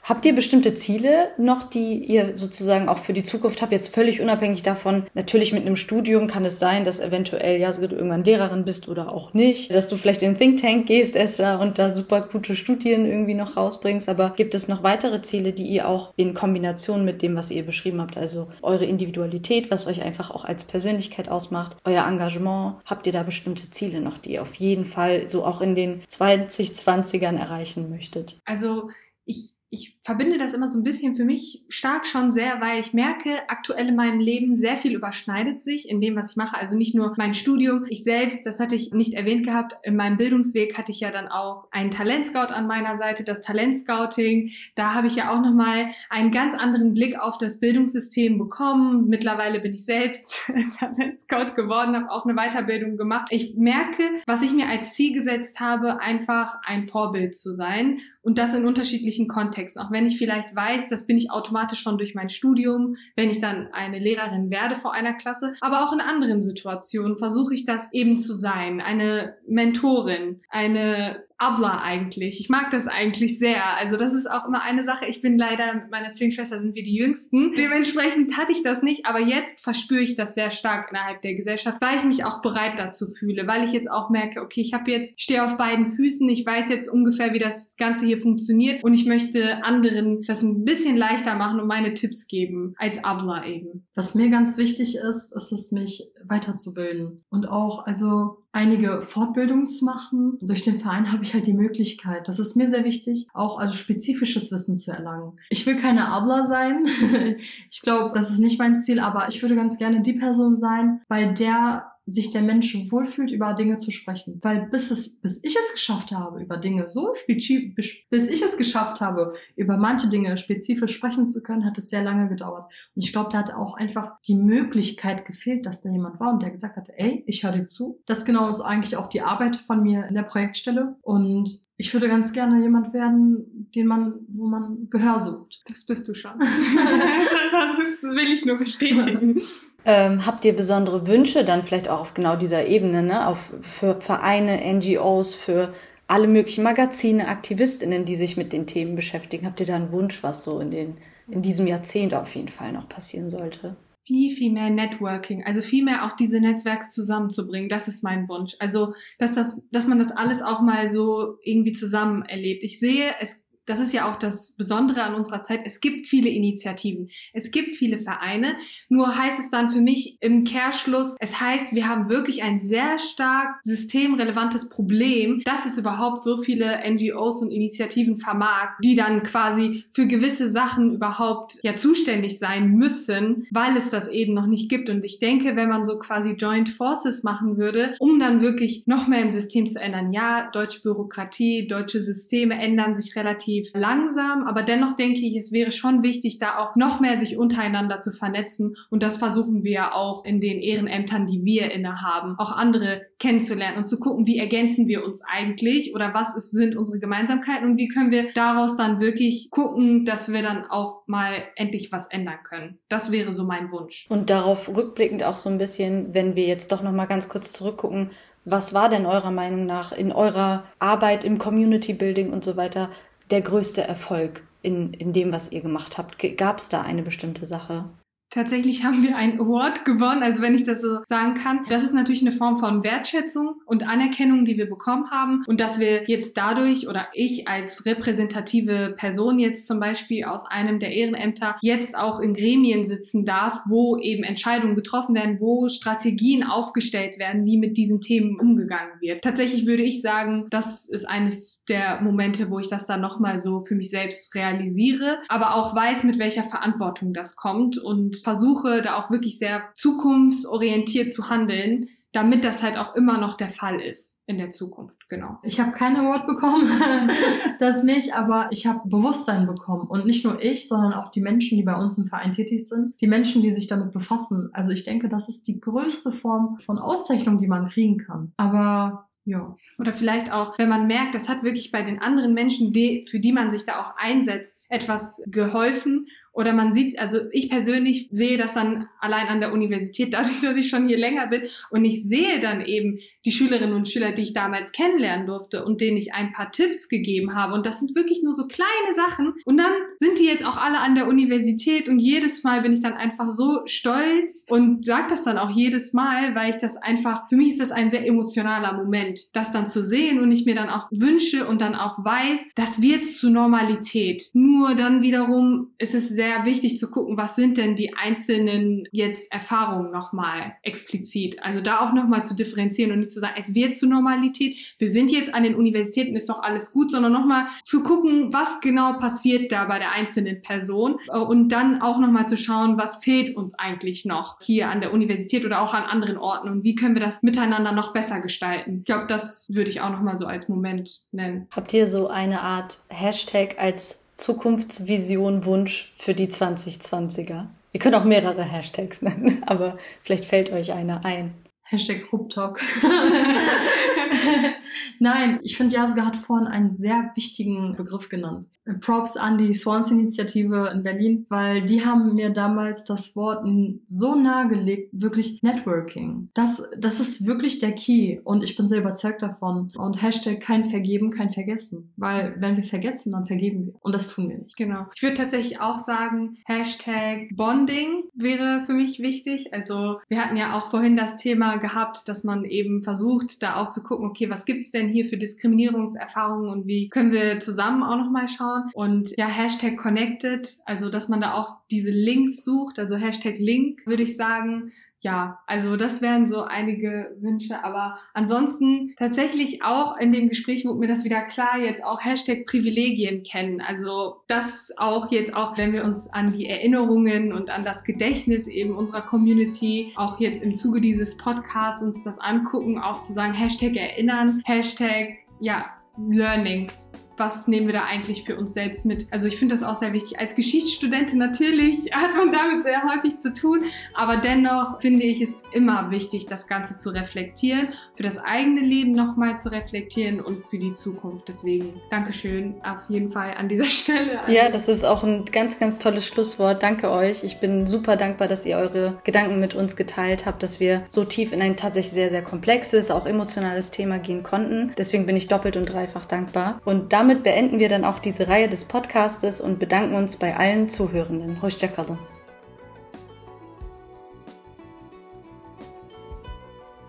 Habt ihr bestimmte Ziele noch, die ihr sozusagen auch für die Zukunft habt? Jetzt völlig unabhängig davon. Natürlich mit einem Studium kann es sein, dass eventuell ja du irgendwann Lehrerin bist oder auch nicht. Dass du vielleicht in den Think Tank gehst, Esther, und da super gute Studien irgendwie noch rausbringst. Aber gibt es noch weitere Ziele, die ihr auch in Kombination mit dem, was ihr beschrieben habt, also eure Individualität, was euch einfach auch als Persönlichkeit ausmacht, euer Engagement, habt ihr da bestimmte Ziele noch, die ihr auf jeden Fall so auch in den 2020ern erreichen möchtet? Also ich ich verbinde das immer so ein bisschen für mich stark schon sehr, weil ich merke, aktuell in meinem Leben sehr viel überschneidet sich in dem, was ich mache. Also nicht nur mein Studium, ich selbst, das hatte ich nicht erwähnt gehabt, in meinem Bildungsweg hatte ich ja dann auch einen Talentscout an meiner Seite, das Talentscouting. Da habe ich ja auch nochmal einen ganz anderen Blick auf das Bildungssystem bekommen. Mittlerweile bin ich selbst Talentscout geworden, habe auch eine Weiterbildung gemacht. Ich merke, was ich mir als Ziel gesetzt habe, einfach ein Vorbild zu sein und das in unterschiedlichen Kontexten. Auch wenn ich vielleicht weiß, das bin ich automatisch schon durch mein Studium, wenn ich dann eine Lehrerin werde vor einer Klasse, aber auch in anderen Situationen versuche ich das eben zu sein. Eine Mentorin, eine Abla eigentlich. Ich mag das eigentlich sehr. Also das ist auch immer eine Sache. Ich bin leider mit meiner Zwillingsschwester sind wir die Jüngsten. Dementsprechend hatte ich das nicht, aber jetzt verspüre ich das sehr stark innerhalb der Gesellschaft, weil ich mich auch bereit dazu fühle, weil ich jetzt auch merke, okay, ich habe jetzt stehe auf beiden Füßen, ich weiß jetzt ungefähr, wie das Ganze hier funktioniert und ich möchte anderen das ein bisschen leichter machen und meine Tipps geben als Abla eben. Was mir ganz wichtig ist, ist es mich weiterzubilden und auch also einige Fortbildungen zu machen. Durch den Verein habe ich halt die Möglichkeit, das ist mir sehr wichtig, auch also spezifisches Wissen zu erlangen. Ich will keine Abler sein. ich glaube, das ist nicht mein Ziel, aber ich würde ganz gerne die Person sein, bei der sich der Mensch wohlfühlt, über Dinge zu sprechen. Weil bis es, bis ich es geschafft habe, über Dinge so spezifisch, bis ich es geschafft habe, über manche Dinge spezifisch sprechen zu können, hat es sehr lange gedauert. Und ich glaube, da hat auch einfach die Möglichkeit gefehlt, dass da jemand war und der gesagt hat, ey, ich höre dir zu. Das genau ist eigentlich auch die Arbeit von mir in der Projektstelle. Und ich würde ganz gerne jemand werden, den man, wo man Gehör sucht. Das bist du schon. das will ich nur bestätigen. Ähm, habt ihr besondere Wünsche dann vielleicht auch auf genau dieser Ebene, ne? Auf, für Vereine, NGOs, für alle möglichen Magazine, AktivistInnen, die sich mit den Themen beschäftigen? Habt ihr da einen Wunsch, was so in, den, in diesem Jahrzehnt auf jeden Fall noch passieren sollte? viel, viel mehr Networking, also viel mehr auch diese Netzwerke zusammenzubringen. Das ist mein Wunsch. Also, dass das, dass man das alles auch mal so irgendwie zusammen erlebt. Ich sehe, es das ist ja auch das Besondere an unserer Zeit. Es gibt viele Initiativen, es gibt viele Vereine. Nur heißt es dann für mich im Kehrschluss, es heißt, wir haben wirklich ein sehr stark systemrelevantes Problem, dass es überhaupt so viele NGOs und Initiativen vermag, die dann quasi für gewisse Sachen überhaupt ja zuständig sein müssen, weil es das eben noch nicht gibt. Und ich denke, wenn man so quasi Joint Forces machen würde, um dann wirklich noch mehr im System zu ändern, ja, deutsche Bürokratie, deutsche Systeme ändern sich relativ relativ langsam, aber dennoch denke ich, es wäre schon wichtig, da auch noch mehr sich untereinander zu vernetzen und das versuchen wir auch in den Ehrenämtern, die wir innehaben, auch andere kennenzulernen und zu gucken, wie ergänzen wir uns eigentlich oder was ist, sind unsere Gemeinsamkeiten und wie können wir daraus dann wirklich gucken, dass wir dann auch mal endlich was ändern können. Das wäre so mein Wunsch. Und darauf rückblickend auch so ein bisschen, wenn wir jetzt doch noch mal ganz kurz zurückgucken, was war denn eurer Meinung nach in eurer Arbeit im Community Building und so weiter der größte Erfolg in, in dem, was ihr gemacht habt? Gab es da eine bestimmte Sache? Tatsächlich haben wir einen Award gewonnen, also wenn ich das so sagen kann. Das ist natürlich eine Form von Wertschätzung und Anerkennung, die wir bekommen haben. Und dass wir jetzt dadurch oder ich als repräsentative Person jetzt zum Beispiel aus einem der Ehrenämter jetzt auch in Gremien sitzen darf, wo eben Entscheidungen getroffen werden, wo Strategien aufgestellt werden, wie mit diesen Themen umgegangen wird. Tatsächlich würde ich sagen, das ist eines der Momente, wo ich das dann nochmal so für mich selbst realisiere, aber auch weiß, mit welcher Verantwortung das kommt und versuche da auch wirklich sehr zukunftsorientiert zu handeln, damit das halt auch immer noch der Fall ist in der Zukunft, genau. Ich habe kein Award bekommen, das nicht, aber ich habe Bewusstsein bekommen und nicht nur ich, sondern auch die Menschen, die bei uns im Verein tätig sind, die Menschen, die sich damit befassen. Also ich denke, das ist die größte Form von Auszeichnung, die man kriegen kann. Aber ja. Oder vielleicht auch, wenn man merkt, das hat wirklich bei den anderen Menschen, die, für die man sich da auch einsetzt, etwas geholfen oder man sieht, also ich persönlich sehe das dann allein an der Universität, dadurch, dass ich schon hier länger bin und ich sehe dann eben die Schülerinnen und Schüler, die ich damals kennenlernen durfte und denen ich ein paar Tipps gegeben habe. Und das sind wirklich nur so kleine Sachen. Und dann sind die jetzt auch alle an der Universität und jedes Mal bin ich dann einfach so stolz und sage das dann auch jedes Mal, weil ich das einfach, für mich ist das ein sehr emotionaler Moment, das dann zu sehen und ich mir dann auch wünsche und dann auch weiß, das wird zu Normalität. Nur dann wiederum ist es sehr sehr wichtig zu gucken, was sind denn die einzelnen jetzt Erfahrungen nochmal explizit. Also da auch nochmal zu differenzieren und nicht zu sagen, es wird zur Normalität, wir sind jetzt an den Universitäten, ist doch alles gut, sondern nochmal zu gucken, was genau passiert da bei der einzelnen Person und dann auch nochmal zu schauen, was fehlt uns eigentlich noch hier an der Universität oder auch an anderen Orten und wie können wir das miteinander noch besser gestalten. Ich glaube, das würde ich auch nochmal so als Moment nennen. Habt ihr so eine Art Hashtag als Zukunftsvision, Wunsch für die 2020er? Ihr könnt auch mehrere Hashtags nennen, aber vielleicht fällt euch einer ein. Hashtag Kruptalk. Nein, ich finde, Jasga hat vorhin einen sehr wichtigen Begriff genannt. Props an die Swans-Initiative in Berlin, weil die haben mir damals das Wort so nahegelegt, wirklich Networking. Das, das ist wirklich der Key und ich bin sehr überzeugt davon. Und Hashtag kein Vergeben, kein Vergessen. Weil wenn wir vergessen, dann vergeben wir. Und das tun wir nicht. Genau. Ich würde tatsächlich auch sagen, Hashtag Bonding wäre für mich wichtig. Also wir hatten ja auch vorhin das Thema gehabt, dass man eben versucht, da auch zu gucken, okay, was gibt's denn hier für Diskriminierungserfahrungen und wie können wir zusammen auch nochmal schauen. Und ja, Hashtag Connected, also dass man da auch diese Links sucht, also Hashtag Link, würde ich sagen, ja, also das wären so einige Wünsche, aber ansonsten tatsächlich auch in dem Gespräch wurde mir das wieder klar, jetzt auch Hashtag Privilegien kennen. Also das auch jetzt auch, wenn wir uns an die Erinnerungen und an das Gedächtnis eben unserer Community auch jetzt im Zuge dieses Podcasts uns das angucken, auch zu sagen Hashtag erinnern, Hashtag ja, Learnings was nehmen wir da eigentlich für uns selbst mit? Also ich finde das auch sehr wichtig. Als Geschichtsstudentin natürlich hat man damit sehr häufig zu tun, aber dennoch finde ich es immer wichtig, das Ganze zu reflektieren, für das eigene Leben nochmal zu reflektieren und für die Zukunft. Deswegen Dankeschön auf jeden Fall an dieser Stelle. Ja, das ist auch ein ganz, ganz tolles Schlusswort. Danke euch. Ich bin super dankbar, dass ihr eure Gedanken mit uns geteilt habt, dass wir so tief in ein tatsächlich sehr, sehr komplexes, auch emotionales Thema gehen konnten. Deswegen bin ich doppelt und dreifach dankbar. Und damit damit beenden wir dann auch diese Reihe des Podcastes und bedanken uns bei allen Zuhörenden. Hoşçakalın.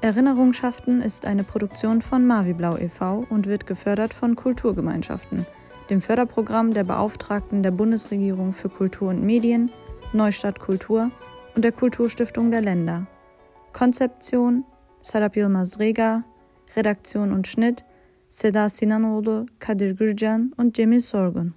Erinnerungschaften ist eine Produktion von Maviblau e.V. und wird gefördert von Kulturgemeinschaften, dem Förderprogramm der Beauftragten der Bundesregierung für Kultur und Medien, Neustadt Kultur und der Kulturstiftung der Länder. Konzeption Sarap Yilmaz Redaktion und Schnitt Seda Sinanoğlu, Kadir Gürcan und Cemil Sorgun.